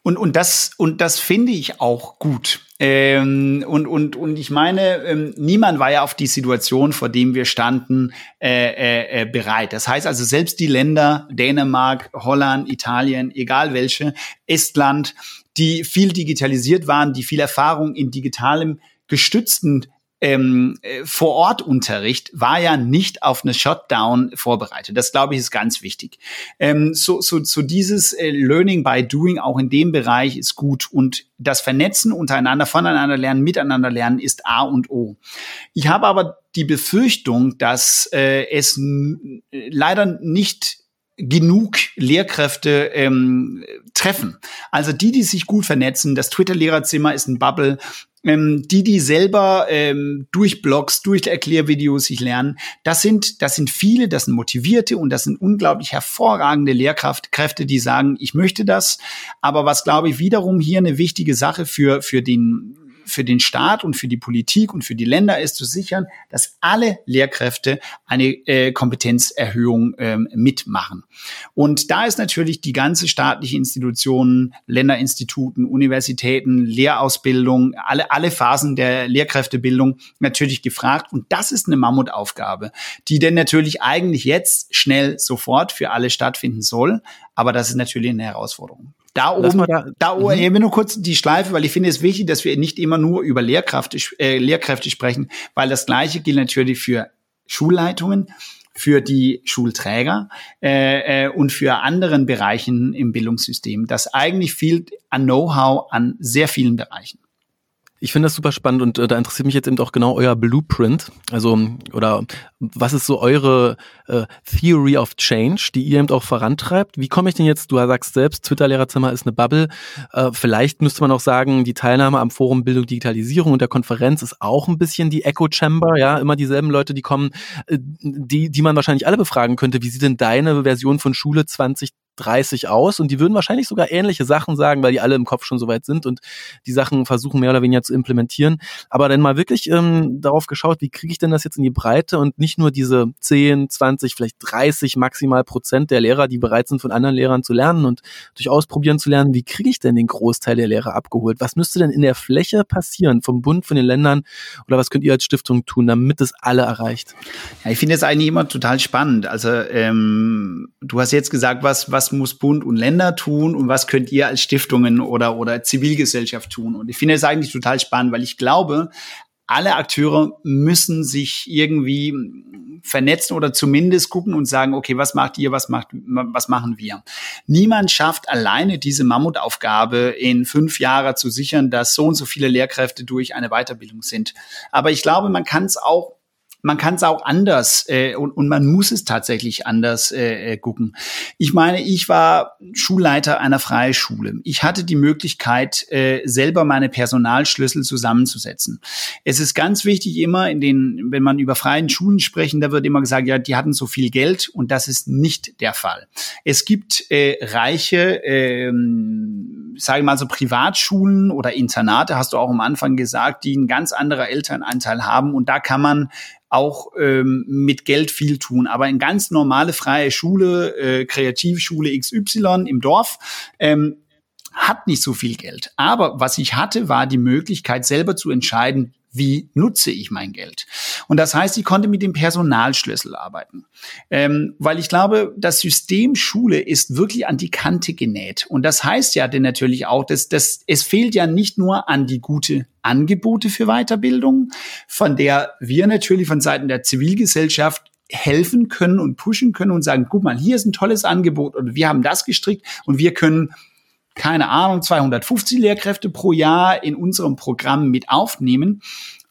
Und, und das, und das finde ich auch gut. Ähm, und, und, und ich meine, ähm, niemand war ja auf die Situation, vor dem wir standen, äh, äh, äh, bereit. Das heißt also, selbst die Länder, Dänemark, Holland, Italien, egal welche, Estland, die viel digitalisiert waren, die viel Erfahrung in digitalem gestützten ähm, äh, Vor-Ort-Unterricht war ja nicht auf eine Shutdown vorbereitet. Das glaube ich ist ganz wichtig. Ähm, so, so, so dieses äh, Learning by Doing auch in dem Bereich ist gut und das Vernetzen untereinander, voneinander lernen, miteinander lernen ist A und O. Ich habe aber die Befürchtung, dass äh, es leider nicht genug Lehrkräfte ähm, treffen. Also die, die sich gut vernetzen, das Twitter-Lehrerzimmer ist ein Bubble, ähm, die, die selber ähm, durch Blogs, durch Erklärvideos sich lernen, das sind, das sind viele, das sind motivierte und das sind unglaublich hervorragende Lehrkräfte, die sagen, ich möchte das. Aber was glaube ich wiederum hier eine wichtige Sache für, für den für den Staat und für die Politik und für die Länder ist zu sichern, dass alle Lehrkräfte eine äh, Kompetenzerhöhung ähm, mitmachen. Und da ist natürlich die ganze staatliche Institutionen, Länderinstituten, Universitäten, Lehrausbildung, alle, alle Phasen der Lehrkräftebildung natürlich gefragt. Und das ist eine Mammutaufgabe, die denn natürlich eigentlich jetzt schnell sofort für alle stattfinden soll. Aber das ist natürlich eine Herausforderung. Da oben, da, da oben, mhm. nur kurz die Schleife, weil ich finde es wichtig, dass wir nicht immer nur über Lehrkräfte, äh, Lehrkräfte sprechen, weil das Gleiche gilt natürlich für Schulleitungen, für die Schulträger äh, äh, und für anderen Bereichen im Bildungssystem. Das eigentlich fehlt an Know-how an sehr vielen Bereichen. Ich finde das super spannend und äh, da interessiert mich jetzt eben auch genau euer Blueprint. Also, oder was ist so eure äh, Theory of Change, die ihr eben auch vorantreibt? Wie komme ich denn jetzt, du sagst selbst, Twitter-Lehrerzimmer ist eine Bubble. Äh, vielleicht müsste man auch sagen, die Teilnahme am Forum Bildung Digitalisierung und der Konferenz ist auch ein bisschen die Echo Chamber, ja, immer dieselben Leute, die kommen, äh, die, die man wahrscheinlich alle befragen könnte. Wie sieht denn deine Version von Schule 20 30 aus und die würden wahrscheinlich sogar ähnliche Sachen sagen, weil die alle im Kopf schon so weit sind und die Sachen versuchen mehr oder weniger zu implementieren. Aber dann mal wirklich ähm, darauf geschaut, wie kriege ich denn das jetzt in die Breite und nicht nur diese 10, 20, vielleicht 30 maximal Prozent der Lehrer, die bereit sind, von anderen Lehrern zu lernen und durch Ausprobieren zu lernen, wie kriege ich denn den Großteil der Lehrer abgeholt? Was müsste denn in der Fläche passieren, vom Bund, von den Ländern oder was könnt ihr als Stiftung tun, damit es alle erreicht? Ja, ich finde es eigentlich immer total spannend. Also ähm, du hast jetzt gesagt, was, was was muss Bund und Länder tun und was könnt ihr als Stiftungen oder, oder Zivilgesellschaft tun. Und ich finde es eigentlich total spannend, weil ich glaube, alle Akteure müssen sich irgendwie vernetzen oder zumindest gucken und sagen, okay, was macht ihr, was macht, was machen wir? Niemand schafft alleine diese Mammutaufgabe in fünf Jahren zu sichern, dass so und so viele Lehrkräfte durch eine Weiterbildung sind. Aber ich glaube, man kann es auch man kann es auch anders äh, und, und man muss es tatsächlich anders äh, äh, gucken. Ich meine, ich war Schulleiter einer freien Schule. Ich hatte die Möglichkeit, äh, selber meine Personalschlüssel zusammenzusetzen. Es ist ganz wichtig immer, in den, wenn man über freien Schulen sprechen, da wird immer gesagt, ja, die hatten so viel Geld und das ist nicht der Fall. Es gibt äh, reiche, ähm, sage ich mal so Privatschulen oder Internate, hast du auch am Anfang gesagt, die einen ganz anderer Elternanteil haben und da kann man auch ähm, mit Geld viel tun. Aber in ganz normale freie Schule, äh, Kreativschule XY im Dorf, ähm, hat nicht so viel Geld. Aber was ich hatte, war die Möglichkeit, selber zu entscheiden, wie nutze ich mein Geld? Und das heißt, ich konnte mit dem Personalschlüssel arbeiten. Ähm, weil ich glaube, das System Schule ist wirklich an die Kante genäht. Und das heißt ja denn natürlich auch, dass, dass es fehlt ja nicht nur an die gute Angebote für Weiterbildung, von der wir natürlich von Seiten der Zivilgesellschaft helfen können und pushen können und sagen, guck mal, hier ist ein tolles Angebot und wir haben das gestrickt und wir können keine Ahnung, 250 Lehrkräfte pro Jahr in unserem Programm mit aufnehmen.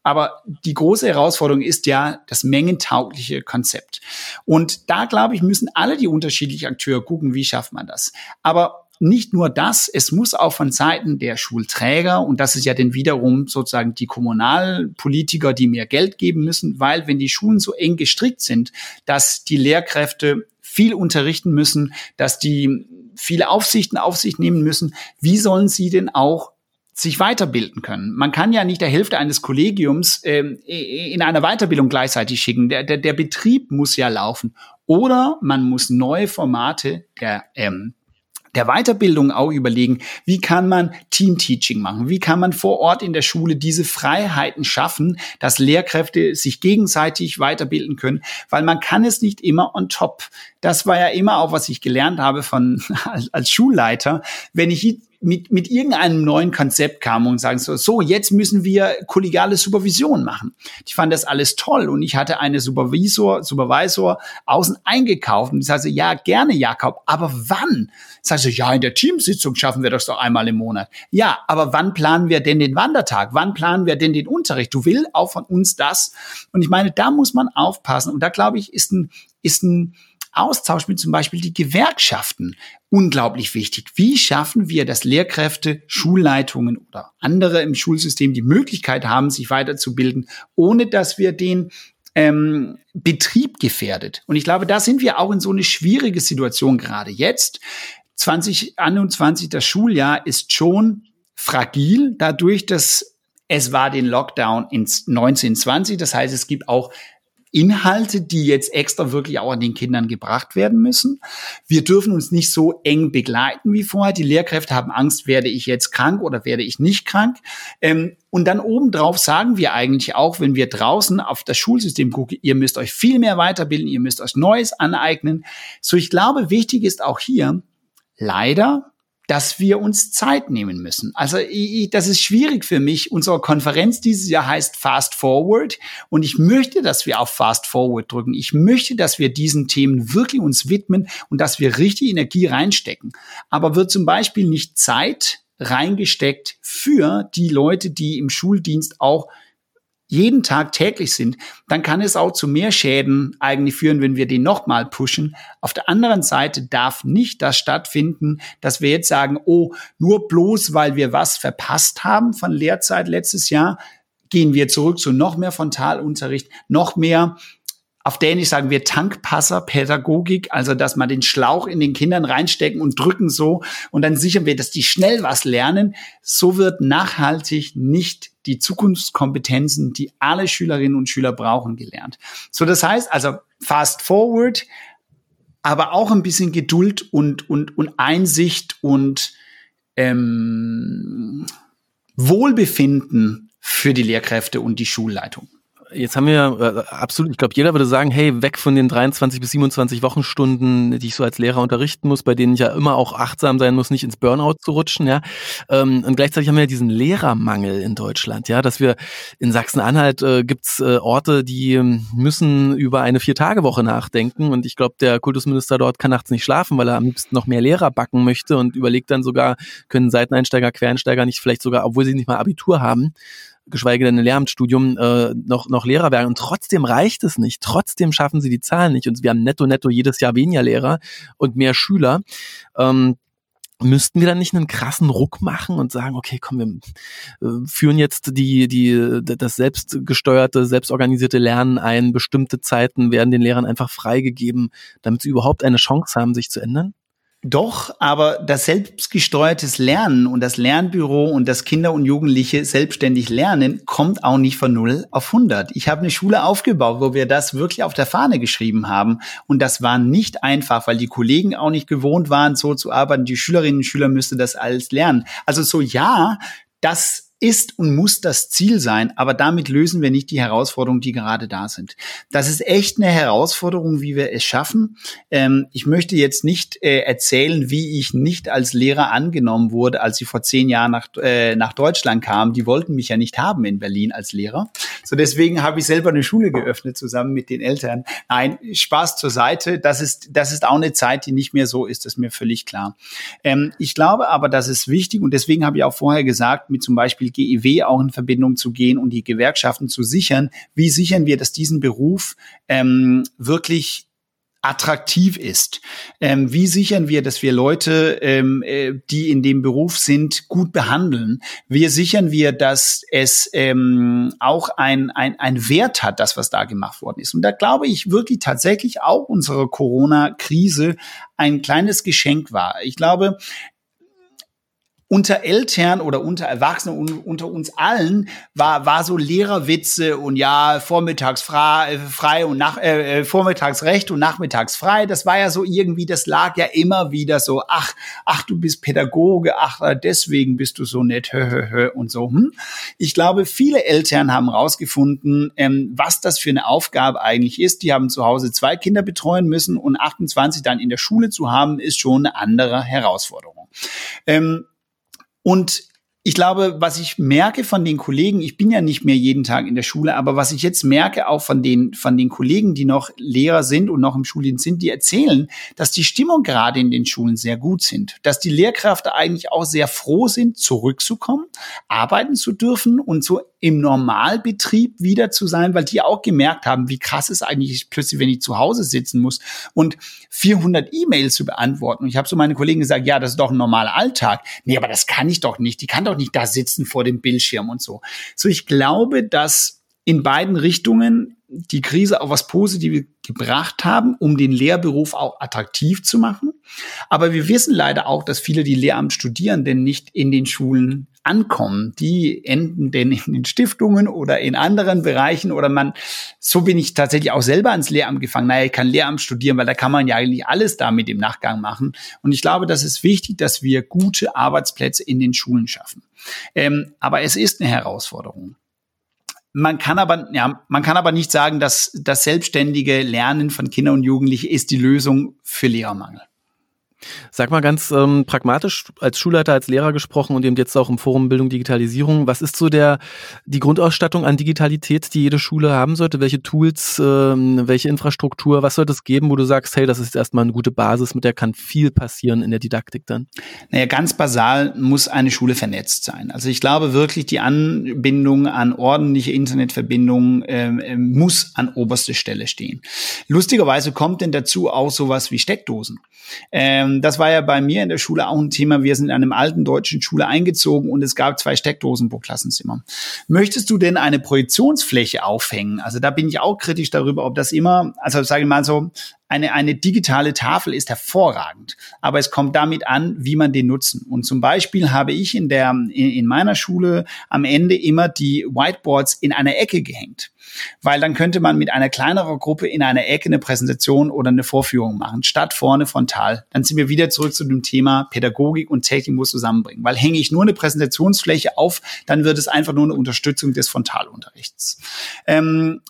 Aber die große Herausforderung ist ja das mengentaugliche Konzept. Und da, glaube ich, müssen alle die unterschiedlichen Akteure gucken, wie schafft man das. Aber nicht nur das, es muss auch von Seiten der Schulträger, und das ist ja dann wiederum sozusagen die Kommunalpolitiker, die mehr Geld geben müssen, weil wenn die Schulen so eng gestrickt sind, dass die Lehrkräfte viel unterrichten müssen, dass die viele Aufsichten auf sich nehmen müssen. Wie sollen sie denn auch sich weiterbilden können. Man kann ja nicht der Hälfte eines Kollegiums ähm, in einer Weiterbildung gleichzeitig schicken. Der, der, der Betrieb muss ja laufen. Oder man muss neue Formate der ähm, der Weiterbildung auch überlegen, wie kann man Team-Teaching machen? Wie kann man vor Ort in der Schule diese Freiheiten schaffen, dass Lehrkräfte sich gegenseitig weiterbilden können? Weil man kann es nicht immer on top. Das war ja immer auch, was ich gelernt habe von, als, als Schulleiter. Wenn ich mit, mit irgendeinem neuen Konzept kam und sagen so, so, jetzt müssen wir kollegiale Supervision machen. Ich fand das alles toll und ich hatte eine Supervisor, Supervisor außen eingekauft und ich sagte, ja, gerne, Jakob, aber wann? Sagst du, ja, in der Teamsitzung schaffen wir das doch einmal im Monat. Ja, aber wann planen wir denn den Wandertag? Wann planen wir denn den Unterricht? Du willst auch von uns das. Und ich meine, da muss man aufpassen. Und da glaube ich, ist ein, ist ein, Austausch mit zum Beispiel die Gewerkschaften unglaublich wichtig. Wie schaffen wir, dass Lehrkräfte, Schulleitungen oder andere im Schulsystem die Möglichkeit haben, sich weiterzubilden, ohne dass wir den ähm, Betrieb gefährdet. Und ich glaube, da sind wir auch in so eine schwierige Situation gerade jetzt. 2021, das Schuljahr ist schon fragil, dadurch, dass es war den Lockdown ins 1920. Das heißt, es gibt auch Inhalte, die jetzt extra wirklich auch an den Kindern gebracht werden müssen. Wir dürfen uns nicht so eng begleiten wie vorher. Die Lehrkräfte haben Angst, werde ich jetzt krank oder werde ich nicht krank. Ähm, und dann obendrauf sagen wir eigentlich auch, wenn wir draußen auf das Schulsystem gucken, ihr müsst euch viel mehr weiterbilden, ihr müsst euch Neues aneignen. So, ich glaube, wichtig ist auch hier, leider dass wir uns Zeit nehmen müssen. Also ich, das ist schwierig für mich. Unsere Konferenz dieses Jahr heißt Fast Forward und ich möchte, dass wir auf Fast Forward drücken. Ich möchte, dass wir diesen Themen wirklich uns widmen und dass wir richtig Energie reinstecken. Aber wird zum Beispiel nicht Zeit reingesteckt für die Leute, die im Schuldienst auch jeden Tag täglich sind, dann kann es auch zu mehr Schäden eigentlich führen, wenn wir den nochmal pushen. Auf der anderen Seite darf nicht das stattfinden, dass wir jetzt sagen, oh, nur bloß weil wir was verpasst haben von Lehrzeit letztes Jahr, gehen wir zurück zu noch mehr Frontalunterricht, noch mehr auf Dänisch sagen wir Tankpasser-Pädagogik, also dass man den Schlauch in den Kindern reinstecken und drücken so und dann sichern wir, dass die schnell was lernen. So wird nachhaltig nicht die Zukunftskompetenzen, die alle Schülerinnen und Schüler brauchen, gelernt. So, das heißt also fast forward, aber auch ein bisschen Geduld und, und, und Einsicht und ähm, Wohlbefinden für die Lehrkräfte und die Schulleitung. Jetzt haben wir äh, absolut, ich glaube, jeder würde sagen, hey, weg von den 23 bis 27 Wochenstunden, die ich so als Lehrer unterrichten muss, bei denen ich ja immer auch achtsam sein muss, nicht ins Burnout zu rutschen, ja. Ähm, und gleichzeitig haben wir ja diesen Lehrermangel in Deutschland, ja, dass wir in Sachsen-Anhalt äh, gibt's äh, Orte, die ähm, müssen über eine Vier-Tage-Woche nachdenken. Und ich glaube, der Kultusminister dort kann nachts nicht schlafen, weil er am liebsten noch mehr Lehrer backen möchte und überlegt dann sogar, können Seiteneinsteiger, Quereinsteiger nicht vielleicht sogar, obwohl sie nicht mal Abitur haben, geschweige denn ein Lehramtsstudium, äh, noch, noch Lehrer werden. Und trotzdem reicht es nicht. Trotzdem schaffen sie die Zahlen nicht. Und wir haben netto, netto jedes Jahr weniger Lehrer und mehr Schüler. Ähm, müssten wir dann nicht einen krassen Ruck machen und sagen, okay, komm, wir äh, führen jetzt die, die, das selbstgesteuerte, selbstorganisierte Lernen ein, bestimmte Zeiten werden den Lehrern einfach freigegeben, damit sie überhaupt eine Chance haben, sich zu ändern? Doch, aber das selbstgesteuertes Lernen und das Lernbüro und das Kinder und Jugendliche selbstständig lernen kommt auch nicht von 0 auf 100. Ich habe eine Schule aufgebaut, wo wir das wirklich auf der Fahne geschrieben haben und das war nicht einfach, weil die Kollegen auch nicht gewohnt waren, so zu arbeiten. Die Schülerinnen und Schüler müssten das alles lernen. Also so ja, das ist und muss das Ziel sein, aber damit lösen wir nicht die Herausforderungen, die gerade da sind. Das ist echt eine Herausforderung, wie wir es schaffen. Ähm, ich möchte jetzt nicht äh, erzählen, wie ich nicht als Lehrer angenommen wurde, als ich vor zehn Jahren nach, äh, nach Deutschland kam. Die wollten mich ja nicht haben in Berlin als Lehrer. So deswegen habe ich selber eine Schule geöffnet zusammen mit den Eltern. Nein, Spaß zur Seite. Das ist, das ist auch eine Zeit, die nicht mehr so ist, das ist mir völlig klar. Ähm, ich glaube aber, das ist wichtig und deswegen habe ich auch vorher gesagt, mit zum Beispiel GIW auch in Verbindung zu gehen und die Gewerkschaften zu sichern. Wie sichern wir, dass diesen Beruf ähm, wirklich attraktiv ist. Ähm, wie sichern wir, dass wir Leute, ähm, äh, die in dem Beruf sind, gut behandeln? Wie sichern wir, dass es ähm, auch ein, ein, ein Wert hat, das, was da gemacht worden ist? Und da glaube ich wirklich tatsächlich auch unsere Corona-Krise ein kleines Geschenk war. Ich glaube, unter Eltern oder unter Erwachsenen und unter uns allen war, war so Lehrerwitze und ja, vormittags frei, frei und nach, äh, äh, vormittags recht und nachmittags frei. Das war ja so irgendwie, das lag ja immer wieder so, ach, ach, du bist Pädagoge, ach, deswegen bist du so nett, hö, hö, hö, und so. Hm? Ich glaube, viele Eltern haben rausgefunden, ähm, was das für eine Aufgabe eigentlich ist. Die haben zu Hause zwei Kinder betreuen müssen und 28 dann in der Schule zu haben, ist schon eine andere Herausforderung. Ähm, und ich glaube, was ich merke von den Kollegen, ich bin ja nicht mehr jeden Tag in der Schule, aber was ich jetzt merke auch von den, von den Kollegen, die noch Lehrer sind und noch im Schuldienst sind, die erzählen, dass die Stimmung gerade in den Schulen sehr gut sind, dass die Lehrkräfte eigentlich auch sehr froh sind, zurückzukommen, arbeiten zu dürfen und so im Normalbetrieb wieder zu sein, weil die auch gemerkt haben, wie krass es eigentlich ist, plötzlich, wenn ich zu Hause sitzen muss und 400 E-Mails zu beantworten. Und ich habe so meine Kollegen gesagt, ja, das ist doch ein normaler Alltag. Nee, aber das kann ich doch nicht. Die kann doch nicht da sitzen vor dem Bildschirm und so. So, ich glaube, dass in beiden Richtungen die Krise auch was Positives gebracht haben, um den Lehrberuf auch attraktiv zu machen. Aber wir wissen leider auch, dass viele, die Lehramt studieren, denn nicht in den Schulen ankommen. Die enden denn in den Stiftungen oder in anderen Bereichen oder man, so bin ich tatsächlich auch selber ans Lehramt gefangen. Naja, ich kann Lehramt studieren, weil da kann man ja eigentlich alles damit im Nachgang machen. Und ich glaube, das ist wichtig, dass wir gute Arbeitsplätze in den Schulen schaffen. Ähm, aber es ist eine Herausforderung. Man kann aber, ja, man kann aber nicht sagen, dass das selbstständige Lernen von Kindern und Jugendlichen ist die Lösung für Lehrermangel. Sag mal ganz ähm, pragmatisch, als Schulleiter, als Lehrer gesprochen und eben jetzt auch im Forum Bildung Digitalisierung, was ist so der die Grundausstattung an Digitalität, die jede Schule haben sollte? Welche Tools, ähm, welche Infrastruktur, was sollte es geben, wo du sagst, hey, das ist erstmal eine gute Basis, mit der kann viel passieren in der Didaktik dann? Naja, ganz basal muss eine Schule vernetzt sein. Also ich glaube wirklich, die Anbindung an ordentliche Internetverbindungen ähm, ähm muss an oberster Stelle stehen. Lustigerweise kommt denn dazu auch sowas wie Steckdosen. Ähm, das war ja bei mir in der Schule auch ein Thema. Wir sind in einem alten deutschen Schule eingezogen und es gab zwei Steckdosen pro Klassenzimmer. Möchtest du denn eine Projektionsfläche aufhängen? Also da bin ich auch kritisch darüber, ob das immer, also sage ich mal so, eine, eine digitale Tafel ist hervorragend, aber es kommt damit an, wie man den nutzen. Und zum Beispiel habe ich in der, in, in meiner Schule am Ende immer die Whiteboards in einer Ecke gehängt. Weil dann könnte man mit einer kleineren Gruppe in einer Ecke eine Präsentation oder eine Vorführung machen, statt vorne frontal. Dann sind wir wieder zurück zu dem Thema Pädagogik und Technik muss zusammenbringen. Weil hänge ich nur eine Präsentationsfläche auf, dann wird es einfach nur eine Unterstützung des Frontalunterrichts. Ähm,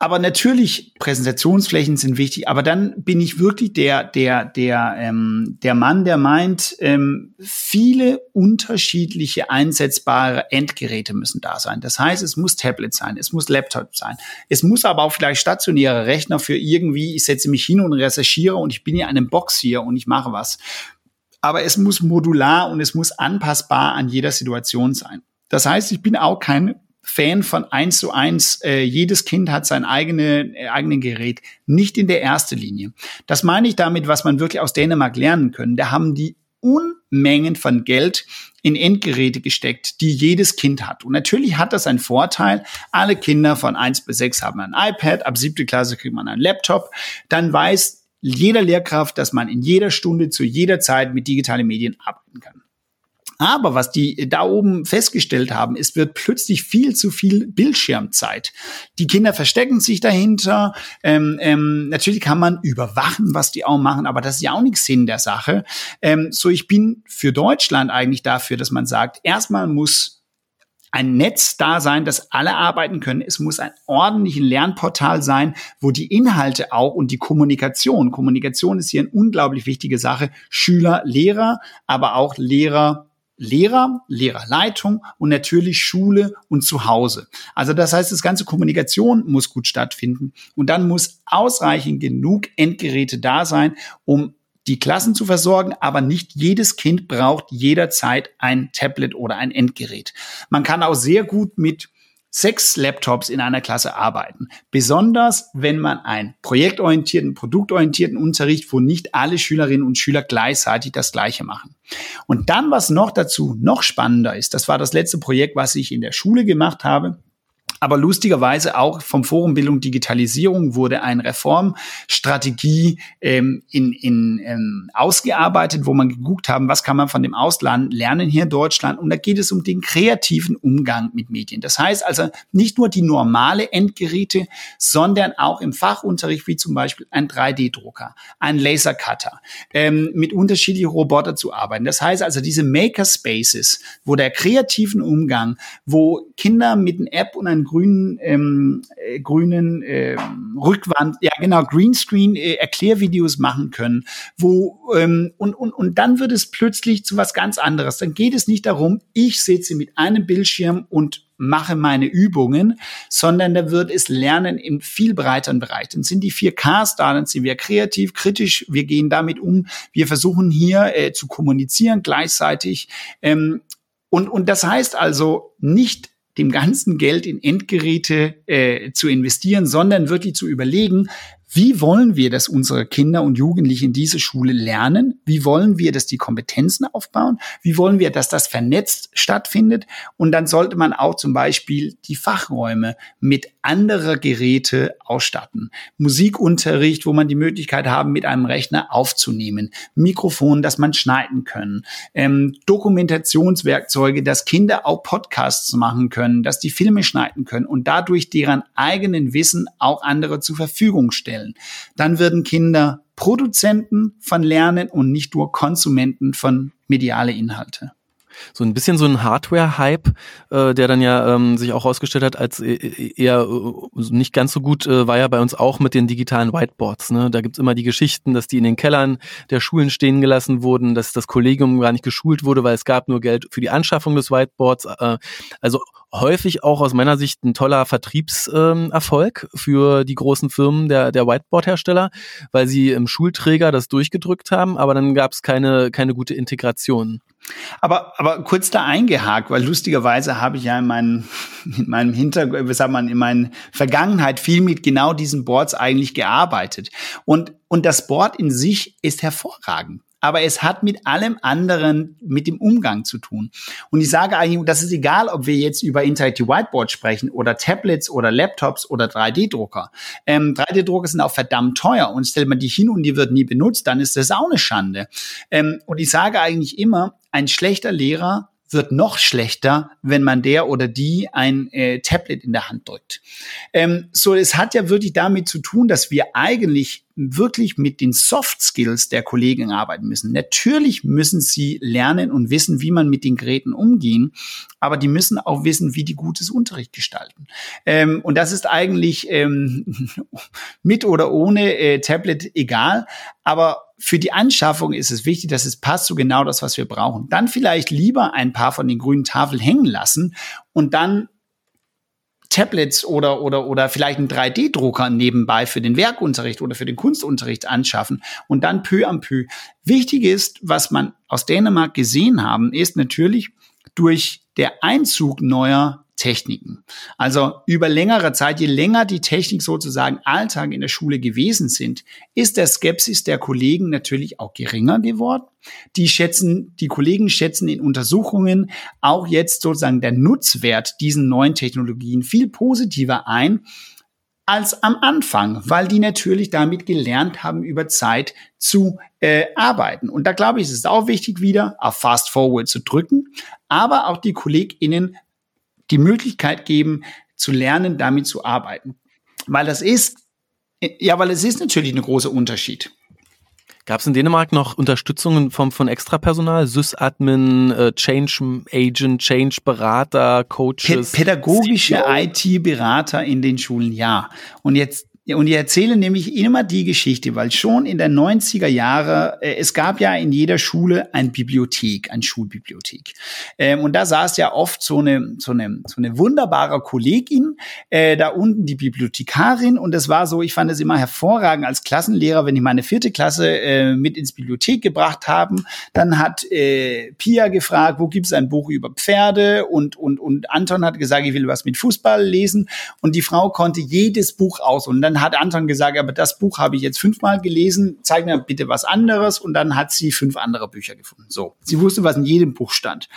aber natürlich, Präsentationsflächen sind wichtig, aber dann bin ich wirklich der, der, der, ähm, der Mann, der meint, ähm, viele unterschiedliche einsetzbare Endgeräte müssen da sein. Das heißt, es muss Tablet sein, es muss Laptop sein, es muss aber auch vielleicht stationäre Rechner für irgendwie, ich setze mich hin und recherchiere und ich bin in einem Box hier und ich mache was. Aber es muss modular und es muss anpassbar an jeder Situation sein. Das heißt, ich bin auch kein Fan von eins zu eins. Äh, jedes Kind hat sein eigene, äh, eigene Gerät, nicht in der ersten Linie. Das meine ich damit, was man wirklich aus Dänemark lernen können. Da haben die Unmengen von Geld in Endgeräte gesteckt, die jedes Kind hat. Und natürlich hat das einen Vorteil. Alle Kinder von eins bis sechs haben ein iPad, ab siebte Klasse kriegt man einen Laptop. Dann weiß jeder Lehrkraft, dass man in jeder Stunde zu jeder Zeit mit digitalen Medien arbeiten kann. Aber was die da oben festgestellt haben, es wird plötzlich viel zu viel Bildschirmzeit. Die Kinder verstecken sich dahinter. Ähm, ähm, natürlich kann man überwachen, was die auch machen, aber das ist ja auch nichts Sinn der Sache. Ähm, so, ich bin für Deutschland eigentlich dafür, dass man sagt, erstmal muss ein Netz da sein, dass alle arbeiten können. Es muss ein ordentliches Lernportal sein, wo die Inhalte auch und die Kommunikation, Kommunikation ist hier eine unglaublich wichtige Sache, Schüler, Lehrer, aber auch Lehrer, Lehrer, Lehrerleitung und natürlich Schule und Zuhause. Also das heißt, das ganze Kommunikation muss gut stattfinden und dann muss ausreichend genug Endgeräte da sein, um die Klassen zu versorgen, aber nicht jedes Kind braucht jederzeit ein Tablet oder ein Endgerät. Man kann auch sehr gut mit sechs Laptops in einer Klasse arbeiten. Besonders, wenn man einen projektorientierten, produktorientierten Unterricht, wo nicht alle Schülerinnen und Schüler gleichzeitig das Gleiche machen. Und dann, was noch dazu noch spannender ist, das war das letzte Projekt, was ich in der Schule gemacht habe. Aber lustigerweise auch vom Forum Bildung Digitalisierung wurde eine Reformstrategie ähm, in, in, ähm, ausgearbeitet, wo man geguckt haben, was kann man von dem Ausland lernen hier in Deutschland. Und da geht es um den kreativen Umgang mit Medien. Das heißt also nicht nur die normale Endgeräte, sondern auch im Fachunterricht, wie zum Beispiel ein 3D-Drucker, ein Lasercutter, ähm, mit unterschiedlichen Robotern zu arbeiten. Das heißt also diese Makerspaces, wo der kreativen Umgang, wo Kinder mit einer App und einem grünen, ähm, äh, grünen äh, Rückwand, ja genau, Greenscreen äh, Erklärvideos machen können, wo ähm, und, und, und dann wird es plötzlich zu was ganz anderes. Dann geht es nicht darum, ich sitze mit einem Bildschirm und mache meine Übungen, sondern da wird es Lernen im viel breiteren Bereich. Dann sind die vier Ks da, dann sind wir kreativ, kritisch, wir gehen damit um, wir versuchen hier äh, zu kommunizieren gleichzeitig. Ähm, und, und das heißt also nicht dem ganzen Geld in Endgeräte äh, zu investieren, sondern wirklich zu überlegen, wie wollen wir, dass unsere Kinder und Jugendlichen in diese Schule lernen? Wie wollen wir, dass die Kompetenzen aufbauen? Wie wollen wir, dass das vernetzt stattfindet? Und dann sollte man auch zum Beispiel die Fachräume mit anderer Geräte ausstatten. Musikunterricht, wo man die Möglichkeit haben, mit einem Rechner aufzunehmen. Mikrofon, dass man schneiden können. Ähm, Dokumentationswerkzeuge, dass Kinder auch Podcasts machen können, dass die Filme schneiden können und dadurch deren eigenen Wissen auch andere zur Verfügung stellen stellen. Dann würden Kinder Produzenten von Lernen und nicht nur Konsumenten von mediale Inhalte. So ein bisschen so ein Hardware-Hype, äh, der dann ja ähm, sich auch herausgestellt hat als e-, e-, eher äh, nicht ganz so gut, äh, war ja bei uns auch mit den digitalen Whiteboards. Ne? Da gibt's immer die Geschichten, dass die in den Kellern der Schulen stehen gelassen wurden, dass das Kollegium gar nicht geschult wurde, weil es gab nur Geld für die Anschaffung des Whiteboards. Äh, also häufig auch aus meiner Sicht ein toller Vertriebserfolg ähm, für die großen Firmen der, der Whiteboard-Hersteller, weil sie im Schulträger das durchgedrückt haben, aber dann gab es keine, keine gute Integration. Aber, aber kurz da eingehakt, weil lustigerweise habe ich ja in, meinen, in meinem Hintergrund, wie sagt man, in meiner Vergangenheit viel mit genau diesen Boards eigentlich gearbeitet. Und, und das Board in sich ist hervorragend aber es hat mit allem anderen, mit dem Umgang zu tun. Und ich sage eigentlich, das ist egal, ob wir jetzt über Interactive Whiteboard sprechen oder Tablets oder Laptops oder 3D-Drucker. Ähm, 3D-Drucker sind auch verdammt teuer und stellt man die hin und die wird nie benutzt, dann ist das auch eine Schande. Ähm, und ich sage eigentlich immer, ein schlechter Lehrer wird noch schlechter, wenn man der oder die ein äh, Tablet in der Hand drückt. Ähm, so, es hat ja wirklich damit zu tun, dass wir eigentlich wirklich mit den Soft Skills der Kollegen arbeiten müssen. Natürlich müssen sie lernen und wissen, wie man mit den Geräten umgehen, aber die müssen auch wissen, wie die gutes Unterricht gestalten. Ähm, und das ist eigentlich ähm, mit oder ohne äh, Tablet egal, aber für die Anschaffung ist es wichtig, dass es passt so genau das, was wir brauchen. Dann vielleicht lieber ein paar von den grünen Tafeln hängen lassen und dann Tablets oder, oder, oder vielleicht einen 3D-Drucker nebenbei für den Werkunterricht oder für den Kunstunterricht anschaffen und dann peu à peu. Wichtig ist, was man aus Dänemark gesehen haben, ist natürlich durch der Einzug neuer Techniken. Also über längere Zeit, je länger die Technik sozusagen Alltag in der Schule gewesen sind, ist der Skepsis der Kollegen natürlich auch geringer geworden. Die schätzen, die Kollegen schätzen in Untersuchungen auch jetzt sozusagen der Nutzwert diesen neuen Technologien viel positiver ein als am Anfang, weil die natürlich damit gelernt haben, über Zeit zu äh, arbeiten. Und da glaube ich, ist es auch wichtig, wieder auf Fast Forward zu drücken, aber auch die KollegInnen die Möglichkeit geben, zu lernen, damit zu arbeiten. Weil das ist, ja, weil es ist natürlich ein großer Unterschied. Gab es in Dänemark noch Unterstützung in Form von Extrapersonal, Sysadmin, äh, Change Agent, Change Berater, Coaches? Pädagogische IT-Berater in den Schulen, ja. Und jetzt ja, und ich erzähle nämlich immer die Geschichte, weil schon in der 90er Jahre, äh, es gab ja in jeder Schule ein Bibliothek, ein Schulbibliothek. Ähm, und da saß ja oft so eine, so eine, so eine wunderbare Kollegin, äh, da unten die Bibliothekarin. Und das war so, ich fand es immer hervorragend als Klassenlehrer, wenn ich meine vierte Klasse äh, mit ins Bibliothek gebracht haben. Dann hat äh, Pia gefragt, wo gibt es ein Buch über Pferde? Und, und, und Anton hat gesagt, ich will was mit Fußball lesen. Und die Frau konnte jedes Buch aus. Und dann hat Anton gesagt, aber das Buch habe ich jetzt fünfmal gelesen, zeig mir bitte was anderes. Und dann hat sie fünf andere Bücher gefunden. So, sie wusste, was in jedem Buch stand.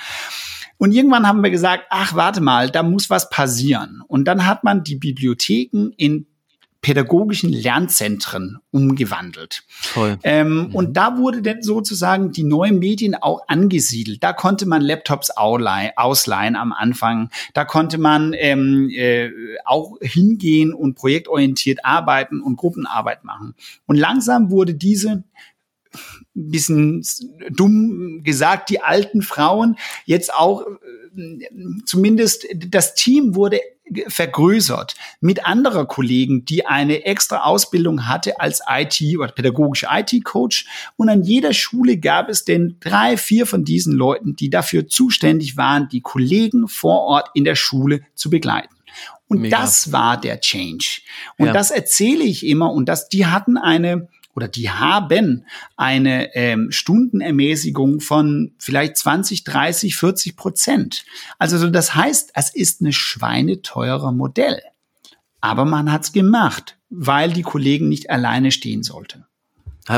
Und irgendwann haben wir gesagt, ach, warte mal, da muss was passieren. Und dann hat man die Bibliotheken in pädagogischen Lernzentren umgewandelt. Toll. Ähm, mhm. Und da wurde dann sozusagen die neuen Medien auch angesiedelt. Da konnte man Laptops ausleihen am Anfang. Da konnte man ähm, äh, auch hingehen und projektorientiert arbeiten und Gruppenarbeit machen. Und langsam wurde diese bisschen dumm gesagt, die alten Frauen jetzt auch äh, zumindest das Team wurde vergrößert mit anderer Kollegen, die eine extra Ausbildung hatte als IT oder pädagogische IT-Coach. Und an jeder Schule gab es denn drei, vier von diesen Leuten, die dafür zuständig waren, die Kollegen vor Ort in der Schule zu begleiten. Und Mega. das war der Change. Und ja. das erzähle ich immer. Und das, die hatten eine, oder die haben eine ähm, Stundenermäßigung von vielleicht 20, 30, 40 Prozent. Also das heißt, es ist eine schweineteure Modell. Aber man hat's gemacht, weil die Kollegen nicht alleine stehen sollten.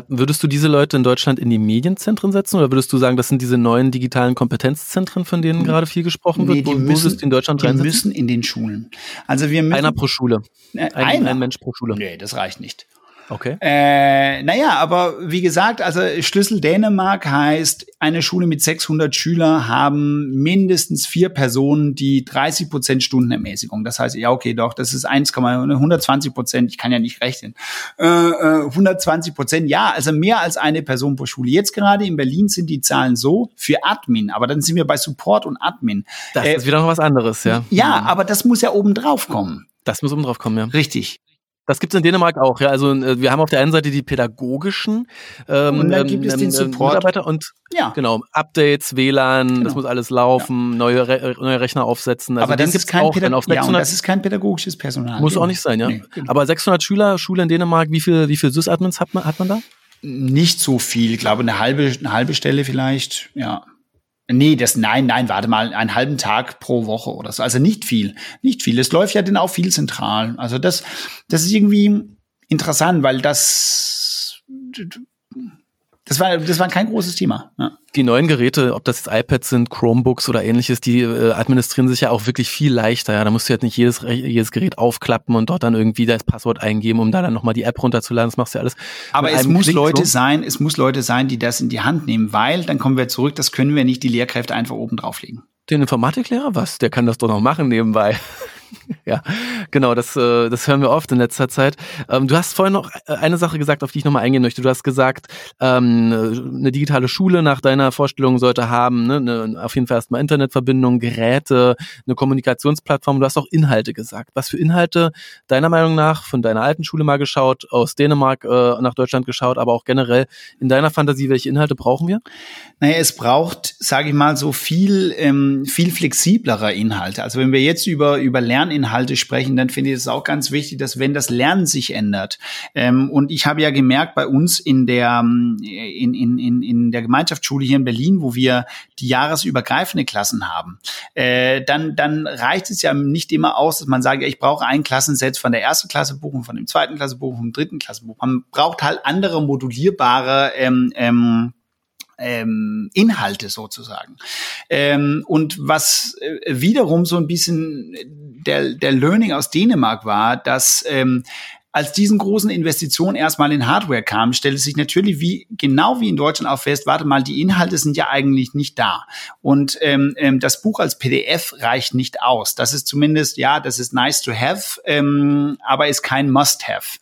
Würdest du diese Leute in Deutschland in die Medienzentren setzen oder würdest du sagen, das sind diese neuen digitalen Kompetenzzentren, von denen gerade viel gesprochen wird? Nee, die wo, müssen, in Deutschland die reinsetzen? müssen in den Schulen. Also wir müssen, Einer pro Schule. Äh, ein, einer. ein Mensch pro Schule. Nee, das reicht nicht. Okay. Äh, naja, aber wie gesagt, also Schlüssel Dänemark heißt, eine Schule mit 600 Schüler haben mindestens vier Personen, die 30 Prozent Stundenermäßigung. Das heißt, ja, okay, doch, das ist 1, 120 Prozent. Ich kann ja nicht rechnen. Äh, 120 äh, Prozent, ja, also mehr als eine Person pro Schule. Jetzt gerade in Berlin sind die Zahlen so für Admin, aber dann sind wir bei Support und Admin. Das äh, ist wieder noch was anderes, ja. Ja, aber das muss ja oben drauf kommen. Das muss oben drauf kommen, ja. Richtig. Das gibt es in Dänemark auch, ja. Also äh, wir haben auf der einen Seite die pädagogischen ähm, und dann gibt es den ähm, Support. Mitarbeiter und ja. genau, Updates, WLAN, genau. das muss alles laufen, ja. neue, Re neue Rechner aufsetzen. Also Aber das ist kein auch, auf 600, ja, das ist kein pädagogisches Personal. Muss genau. auch nicht sein, ja. Nee, genau. Aber 600 Schüler, Schule in Dänemark, wie viel, wie viel Sys-Admins hat man, hat man da? Nicht so viel, ich glaube eine halbe, eine halbe Stelle vielleicht, ja. Nee, das, nein, nein, warte mal, einen halben Tag pro Woche oder so. Also nicht viel, nicht viel. Es läuft ja dann auch viel zentral. Also das, das ist irgendwie interessant, weil das, das war, das war kein großes Thema. Ja. Die neuen Geräte, ob das jetzt iPads sind, Chromebooks oder ähnliches, die äh, administrieren sich ja auch wirklich viel leichter. Ja, da musst du jetzt nicht jedes, jedes Gerät aufklappen und dort dann irgendwie das Passwort eingeben, um da dann nochmal die App runterzuladen. Das machst du alles. Aber es muss Klick Leute so. sein, es muss Leute sein, die das in die Hand nehmen, weil dann kommen wir zurück, das können wir nicht die Lehrkräfte einfach oben drauflegen. Den Informatiklehrer? Was? Der kann das doch noch machen nebenbei. ja, genau, das, äh, das hören wir oft in letzter Zeit. Ähm, du hast vorhin noch äh, eine Sache gesagt, auf die ich nochmal eingehen möchte. Du hast gesagt, ähm, eine digitale Schule nach deiner Vorstellung sollte haben, ne, eine, auf jeden Fall erstmal Internetverbindung, Geräte, eine Kommunikationsplattform. Du hast auch Inhalte gesagt. Was für Inhalte deiner Meinung nach von deiner alten Schule mal geschaut, aus Dänemark äh, nach Deutschland geschaut, aber auch generell in deiner Fantasie, welche Inhalte brauchen wir? Naja, es braucht, sage ich mal, so viel, ähm, viel flexiblere Inhalte. Also wenn wir jetzt über, über Lernen Lerninhalte sprechen, dann finde ich es auch ganz wichtig, dass wenn das Lernen sich ändert, ähm, und ich habe ja gemerkt bei uns in der, ähm, in, in, in, in der Gemeinschaftsschule hier in Berlin, wo wir die jahresübergreifende Klassen haben, äh, dann, dann reicht es ja nicht immer aus, dass man sagt, ich brauche ein Klassenset von der ersten Klasse buchen, von dem zweiten Klasse buchen, vom dritten Klasse buchen. Man braucht halt andere modulierbare ähm, ähm, ähm, Inhalte sozusagen. Ähm, und was äh, wiederum so ein bisschen der, der Learning aus Dänemark war, dass ähm, als diesen großen Investitionen erstmal in Hardware kam, stellte sich natürlich wie genau wie in Deutschland auch fest, warte mal, die Inhalte sind ja eigentlich nicht da. Und ähm, ähm, das Buch als PDF reicht nicht aus. Das ist zumindest, ja, das ist nice to have, ähm, aber ist kein Must-have.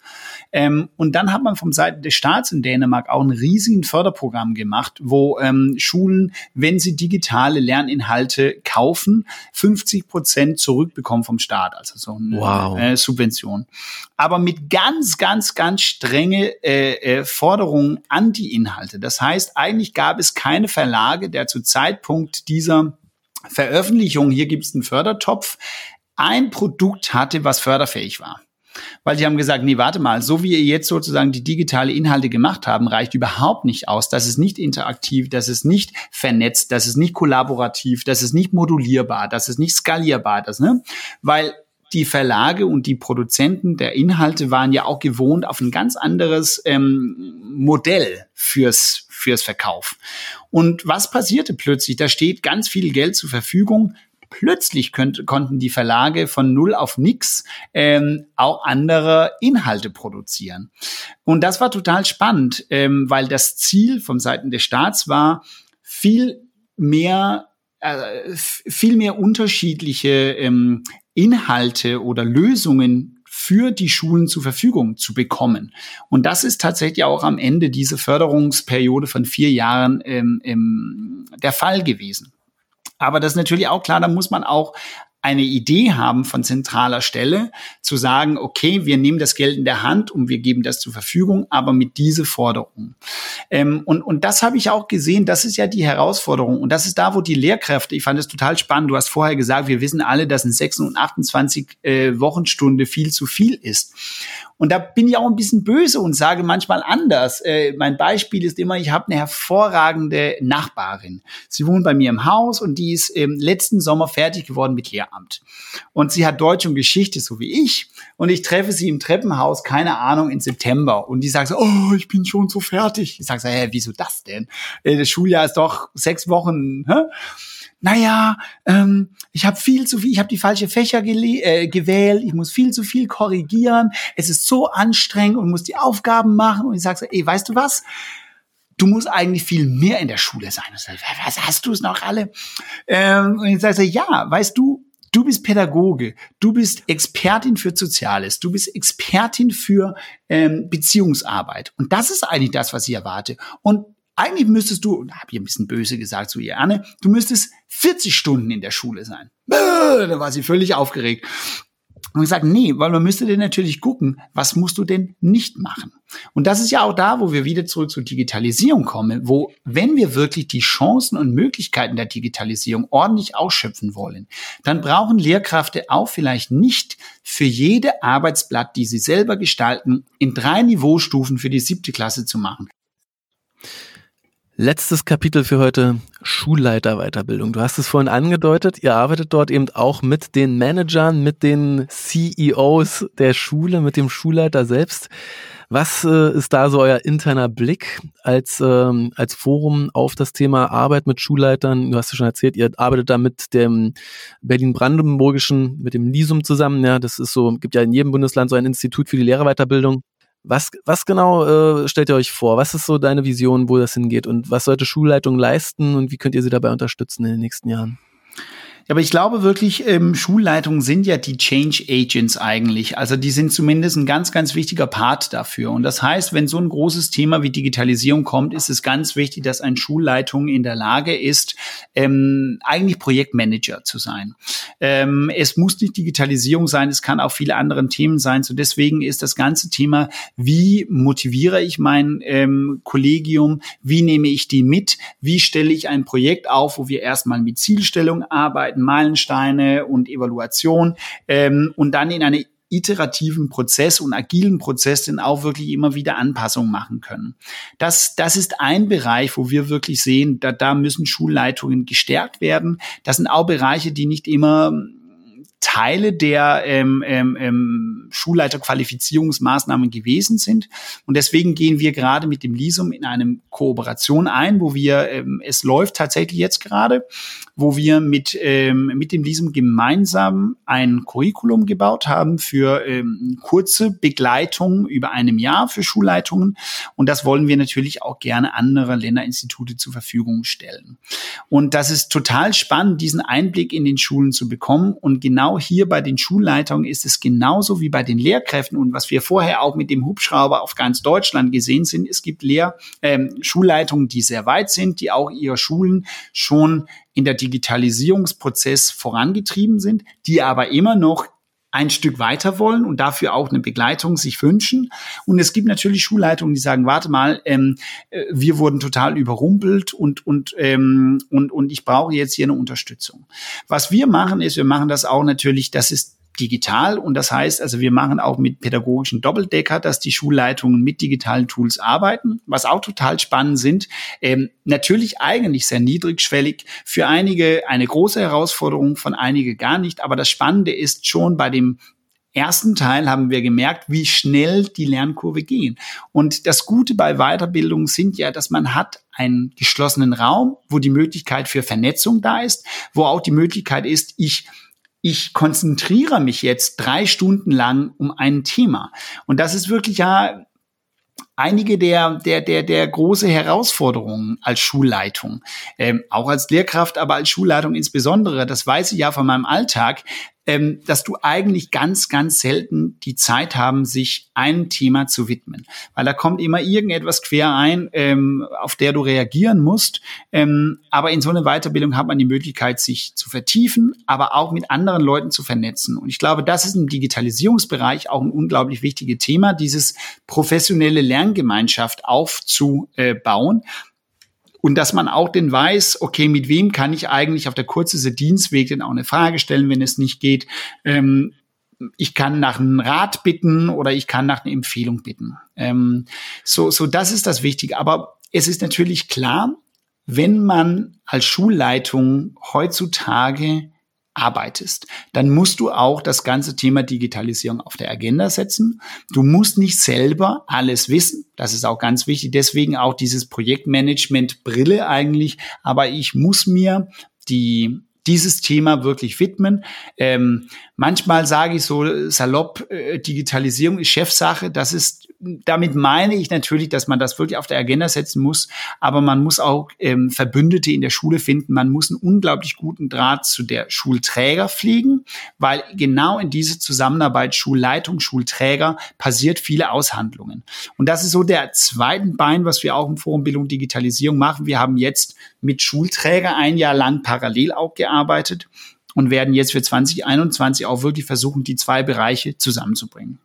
Ähm, und dann hat man vom Seiten des Staats in Dänemark auch ein riesigen Förderprogramm gemacht, wo ähm, Schulen, wenn sie digitale Lerninhalte kaufen, 50 Prozent zurückbekommen vom Staat, also so eine wow. äh, Subvention. Aber mit ganz, ganz, ganz strenge äh, äh, Forderungen an die Inhalte. Das heißt, eigentlich gab es keine Verlage, der zu Zeitpunkt dieser Veröffentlichung, hier gibt es einen Fördertopf, ein Produkt hatte, was förderfähig war. Weil die haben gesagt, nee, warte mal, so wie ihr jetzt sozusagen die digitale Inhalte gemacht haben, reicht überhaupt nicht aus. Das ist nicht interaktiv, das ist nicht vernetzt, das ist nicht kollaborativ, das ist nicht modulierbar, das ist nicht skalierbar, das, ne? Weil die Verlage und die Produzenten der Inhalte waren ja auch gewohnt auf ein ganz anderes ähm, Modell fürs, fürs Verkauf. Und was passierte plötzlich? Da steht ganz viel Geld zur Verfügung plötzlich könnt, konnten die Verlage von null auf nix ähm, auch andere Inhalte produzieren. Und das war total spannend, ähm, weil das Ziel von Seiten des Staats war, viel mehr äh, viel mehr unterschiedliche ähm, Inhalte oder Lösungen für die Schulen zur Verfügung zu bekommen. Und das ist tatsächlich auch am Ende dieser Förderungsperiode von vier Jahren ähm, ähm, der Fall gewesen. Aber das ist natürlich auch klar, da muss man auch eine Idee haben von zentraler Stelle, zu sagen, okay, wir nehmen das Geld in der Hand und wir geben das zur Verfügung, aber mit diese Forderung. Ähm, und, und das habe ich auch gesehen, das ist ja die Herausforderung. Und das ist da, wo die Lehrkräfte, ich fand es total spannend, du hast vorher gesagt, wir wissen alle, dass ein 6 und 28 äh, Wochenstunde viel zu viel ist. Und da bin ich auch ein bisschen böse und sage manchmal anders. Äh, mein Beispiel ist immer, ich habe eine hervorragende Nachbarin. Sie wohnt bei mir im Haus und die ist im letzten Sommer fertig geworden mit Lehramt. Und sie hat Deutsch und Geschichte, so wie ich. Und ich treffe sie im Treppenhaus, keine Ahnung, in September. Und die sagt so, oh, ich bin schon so fertig. Ich sage so, hä, wieso das denn? Äh, das Schuljahr ist doch sechs Wochen. Hä? naja, ähm, ich habe viel zu viel, ich habe die falsche Fächer äh, gewählt, ich muss viel zu viel korrigieren, es ist so anstrengend und muss die Aufgaben machen und ich sage so, ey, weißt du was? Du musst eigentlich viel mehr in der Schule sein. Sag, was hast du es noch alle? Ähm, und ich sage so, ja, weißt du, Du bist Pädagoge, du bist Expertin für Soziales, du bist Expertin für ähm, Beziehungsarbeit. Und das ist eigentlich das, was ich erwarte. Und eigentlich müsstest du, da habe ich ein bisschen böse gesagt zu ihr, Anne, du müsstest 40 Stunden in der Schule sein. Da war sie völlig aufgeregt. Und sage, nee, weil man müsste dann natürlich gucken, was musst du denn nicht machen? Und das ist ja auch da, wo wir wieder zurück zur Digitalisierung kommen, wo, wenn wir wirklich die Chancen und Möglichkeiten der Digitalisierung ordentlich ausschöpfen wollen, dann brauchen Lehrkräfte auch vielleicht nicht für jede Arbeitsblatt, die sie selber gestalten, in drei Niveaustufen für die siebte Klasse zu machen. Letztes Kapitel für heute, Schulleiterweiterbildung. Du hast es vorhin angedeutet, ihr arbeitet dort eben auch mit den Managern, mit den CEOs der Schule, mit dem Schulleiter selbst. Was äh, ist da so euer interner Blick als, ähm, als Forum auf das Thema Arbeit mit Schulleitern? Du hast ja schon erzählt, ihr arbeitet da mit dem Berlin-Brandenburgischen, mit dem LISUM zusammen. Ja, das ist so, gibt ja in jedem Bundesland so ein Institut für die Lehrerweiterbildung. Was, was genau äh, stellt ihr euch vor? Was ist so deine Vision, wo das hingeht? Und was sollte Schulleitung leisten und wie könnt ihr sie dabei unterstützen in den nächsten Jahren? Aber ich glaube wirklich, ähm, Schulleitungen sind ja die Change Agents eigentlich. Also die sind zumindest ein ganz, ganz wichtiger Part dafür. Und das heißt, wenn so ein großes Thema wie Digitalisierung kommt, ist es ganz wichtig, dass eine Schulleitung in der Lage ist, ähm, eigentlich Projektmanager zu sein. Ähm, es muss nicht Digitalisierung sein, es kann auch viele andere Themen sein. So deswegen ist das ganze Thema, wie motiviere ich mein ähm, Kollegium, wie nehme ich die mit, wie stelle ich ein Projekt auf, wo wir erstmal mit Zielstellung arbeiten, Meilensteine und Evaluation ähm, und dann in eine iterativen Prozess und agilen Prozess dann auch wirklich immer wieder Anpassungen machen können. Das, das ist ein Bereich, wo wir wirklich sehen, da, da müssen Schulleitungen gestärkt werden. Das sind auch Bereiche, die nicht immer Teile der ähm, ähm, ähm, Schulleiterqualifizierungsmaßnahmen gewesen sind. Und deswegen gehen wir gerade mit dem LISUM in eine Kooperation ein, wo wir, ähm, es läuft tatsächlich jetzt gerade, wo wir mit, ähm, mit dem LISUM gemeinsam ein Curriculum gebaut haben für ähm, kurze Begleitung über einem Jahr für Schulleitungen. Und das wollen wir natürlich auch gerne andere Länderinstitute zur Verfügung stellen. Und das ist total spannend, diesen Einblick in den Schulen zu bekommen. Und genau genau hier bei den Schulleitungen ist es genauso wie bei den Lehrkräften und was wir vorher auch mit dem Hubschrauber auf ganz Deutschland gesehen sind. Es gibt Lehr ähm, Schulleitungen, die sehr weit sind, die auch ihre Schulen schon in der Digitalisierungsprozess vorangetrieben sind, die aber immer noch ein Stück weiter wollen und dafür auch eine Begleitung sich wünschen. Und es gibt natürlich Schulleitungen, die sagen, warte mal, ähm, äh, wir wurden total überrumpelt und, und, ähm, und, und ich brauche jetzt hier eine Unterstützung. Was wir machen ist, wir machen das auch natürlich, das ist digital und das heißt, also wir machen auch mit pädagogischen Doppeldecker, dass die Schulleitungen mit digitalen Tools arbeiten, was auch total spannend sind. Ähm, natürlich eigentlich sehr niedrigschwellig, für einige eine große Herausforderung, von einige gar nicht, aber das Spannende ist schon bei dem ersten Teil haben wir gemerkt, wie schnell die Lernkurve gehen. Und das Gute bei Weiterbildung sind ja, dass man hat einen geschlossenen Raum, wo die Möglichkeit für Vernetzung da ist, wo auch die Möglichkeit ist, ich ich konzentriere mich jetzt drei Stunden lang um ein Thema. Und das ist wirklich ja einige der, der, der, der große Herausforderungen als Schulleitung, ähm, auch als Lehrkraft, aber als Schulleitung insbesondere, das weiß ich ja von meinem Alltag, ähm, dass du eigentlich ganz, ganz selten die Zeit haben, sich einem Thema zu widmen. Weil da kommt immer irgendetwas quer ein, ähm, auf der du reagieren musst. Ähm, aber in so einer Weiterbildung hat man die Möglichkeit, sich zu vertiefen, aber auch mit anderen Leuten zu vernetzen. Und ich glaube, das ist im Digitalisierungsbereich auch ein unglaublich wichtiges Thema, dieses professionelle Lerngemeinschaft aufzubauen und dass man auch den weiß, okay, mit wem kann ich eigentlich auf der kurzesten Dienstweg denn auch eine Frage stellen, wenn es nicht geht. Ähm, ich kann nach einem Rat bitten oder ich kann nach einer Empfehlung bitten. Ähm, so, so, das ist das Wichtige. Aber es ist natürlich klar, wenn man als Schulleitung heutzutage arbeitest, dann musst du auch das ganze Thema Digitalisierung auf der Agenda setzen. Du musst nicht selber alles wissen. Das ist auch ganz wichtig. Deswegen auch dieses Projektmanagement Brille eigentlich. Aber ich muss mir die dieses Thema wirklich widmen. Ähm, manchmal sage ich so salopp, äh, Digitalisierung ist Chefsache. Das ist, damit meine ich natürlich, dass man das wirklich auf der Agenda setzen muss. Aber man muss auch ähm, Verbündete in der Schule finden. Man muss einen unglaublich guten Draht zu der Schulträger pflegen, weil genau in diese Zusammenarbeit Schulleitung, Schulträger passiert viele Aushandlungen. Und das ist so der zweiten Bein, was wir auch im Forum Bildung Digitalisierung machen. Wir haben jetzt mit Schulträger ein Jahr lang parallel auch gearbeitet und werden jetzt für 2021 auch wirklich versuchen, die zwei Bereiche zusammenzubringen.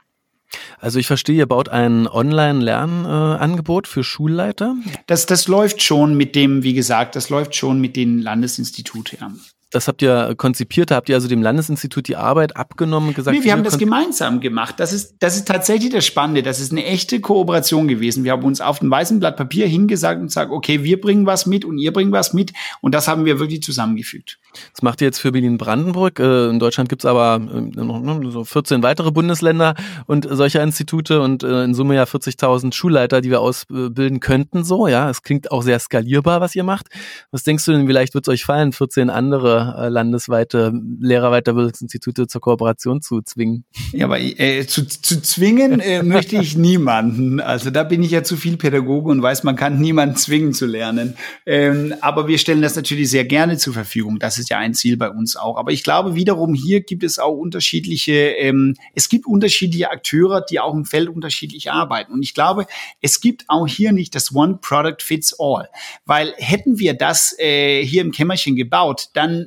Also ich verstehe, ihr baut ein Online-Lernangebot für Schulleiter. Das, das läuft schon mit dem, wie gesagt, das läuft schon mit den Landesinstituten. Das habt ihr konzipiert, habt ihr also dem Landesinstitut die Arbeit abgenommen und gesagt? Nee, wir haben das gemeinsam gemacht. Das ist, das ist tatsächlich das Spannende. Das ist eine echte Kooperation gewesen. Wir haben uns auf dem weißen Blatt Papier hingesagt und gesagt, okay, wir bringen was mit und ihr bringt was mit. Und das haben wir wirklich zusammengefügt. Das macht ihr jetzt für Berlin-Brandenburg. Äh, in Deutschland gibt's aber äh, noch ne, so 14 weitere Bundesländer und solcher Institute und äh, in Summe ja 40.000 Schulleiter, die wir ausbilden könnten. So, ja, es klingt auch sehr skalierbar, was ihr macht. Was denkst du denn, vielleicht wird es euch fallen, 14 andere äh, landesweite Lehrerweiterbildungsinstitute zur Kooperation zu zwingen. Ja, aber äh, zu, zu zwingen äh, möchte ich niemanden. Also da bin ich ja zu viel Pädagoge und weiß, man kann niemanden zwingen zu lernen. Ähm, aber wir stellen das natürlich sehr gerne zur Verfügung. Das ist ja ein Ziel bei uns auch. Aber ich glaube wiederum, hier gibt es auch unterschiedliche, ähm, es gibt unterschiedliche Akteure, die auch im Feld unterschiedlich arbeiten. Und ich glaube, es gibt auch hier nicht das One Product Fits All. Weil hätten wir das äh, hier im Kämmerchen gebaut, dann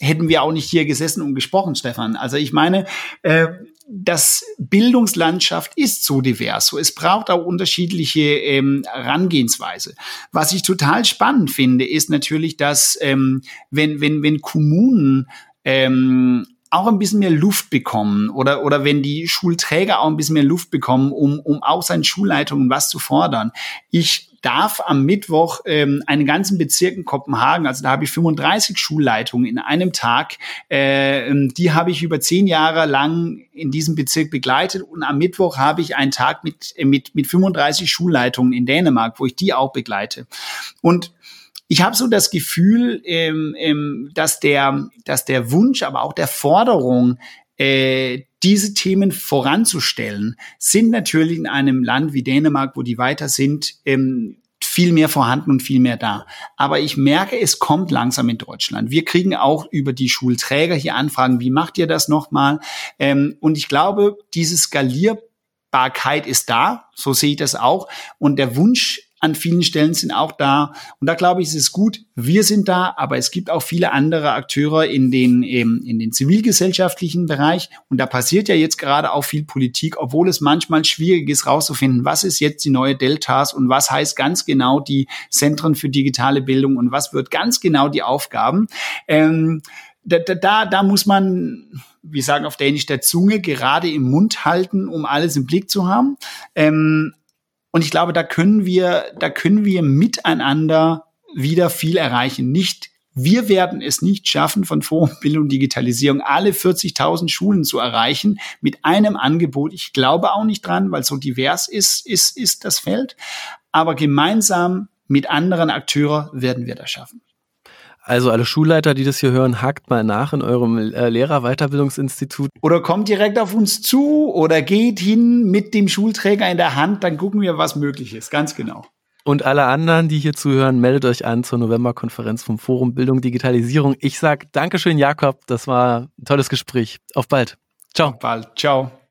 hätten wir auch nicht hier gesessen und gesprochen, Stefan. Also ich meine, äh, das Bildungslandschaft ist so divers. So, es braucht auch unterschiedliche ähm, Herangehensweise. Was ich total spannend finde, ist natürlich, dass ähm, wenn, wenn, wenn Kommunen ähm, auch ein bisschen mehr Luft bekommen oder, oder wenn die Schulträger auch ein bisschen mehr Luft bekommen, um, um auch seinen Schulleitungen was zu fordern. Ich darf am Mittwoch ähm, einen ganzen Bezirk in Kopenhagen, also da habe ich 35 Schulleitungen in einem Tag, äh, ähm, die habe ich über zehn Jahre lang in diesem Bezirk begleitet und am Mittwoch habe ich einen Tag mit, äh, mit, mit 35 Schulleitungen in Dänemark, wo ich die auch begleite. Und ich habe so das Gefühl, ähm, ähm, dass der, dass der Wunsch, aber auch der Forderung äh, diese Themen voranzustellen, sind natürlich in einem Land wie Dänemark, wo die weiter sind, ähm, viel mehr vorhanden und viel mehr da. Aber ich merke, es kommt langsam in Deutschland. Wir kriegen auch über die Schulträger hier Anfragen, wie macht ihr das nochmal? Ähm, und ich glaube, diese Skalierbarkeit ist da, so sehe ich das auch. Und der Wunsch an vielen Stellen sind auch da. Und da glaube ich, ist es gut, wir sind da, aber es gibt auch viele andere Akteure in den, eben in den zivilgesellschaftlichen Bereich. Und da passiert ja jetzt gerade auch viel Politik, obwohl es manchmal schwierig ist, rauszufinden, was ist jetzt die neue Deltas und was heißt ganz genau die Zentren für digitale Bildung und was wird ganz genau die Aufgaben. Ähm, da, da, da muss man, wie sagen auf Dänisch, der Zunge gerade im Mund halten, um alles im Blick zu haben. Ähm, und ich glaube, da können wir, da können wir miteinander wieder viel erreichen. Nicht, wir werden es nicht schaffen, von Forum Bildung Digitalisierung alle 40.000 Schulen zu erreichen mit einem Angebot. Ich glaube auch nicht dran, weil so divers ist, ist, ist das Feld. Aber gemeinsam mit anderen Akteuren werden wir das schaffen. Also alle Schulleiter, die das hier hören, hakt mal nach in eurem äh, Lehrerweiterbildungsinstitut. Oder kommt direkt auf uns zu oder geht hin mit dem Schulträger in der Hand, dann gucken wir, was möglich ist. Ganz genau. Und alle anderen, die hier zuhören, meldet euch an zur Novemberkonferenz vom Forum Bildung Digitalisierung. Ich sag Dankeschön, Jakob. Das war ein tolles Gespräch. Auf bald. Ciao. Auf bald. Ciao.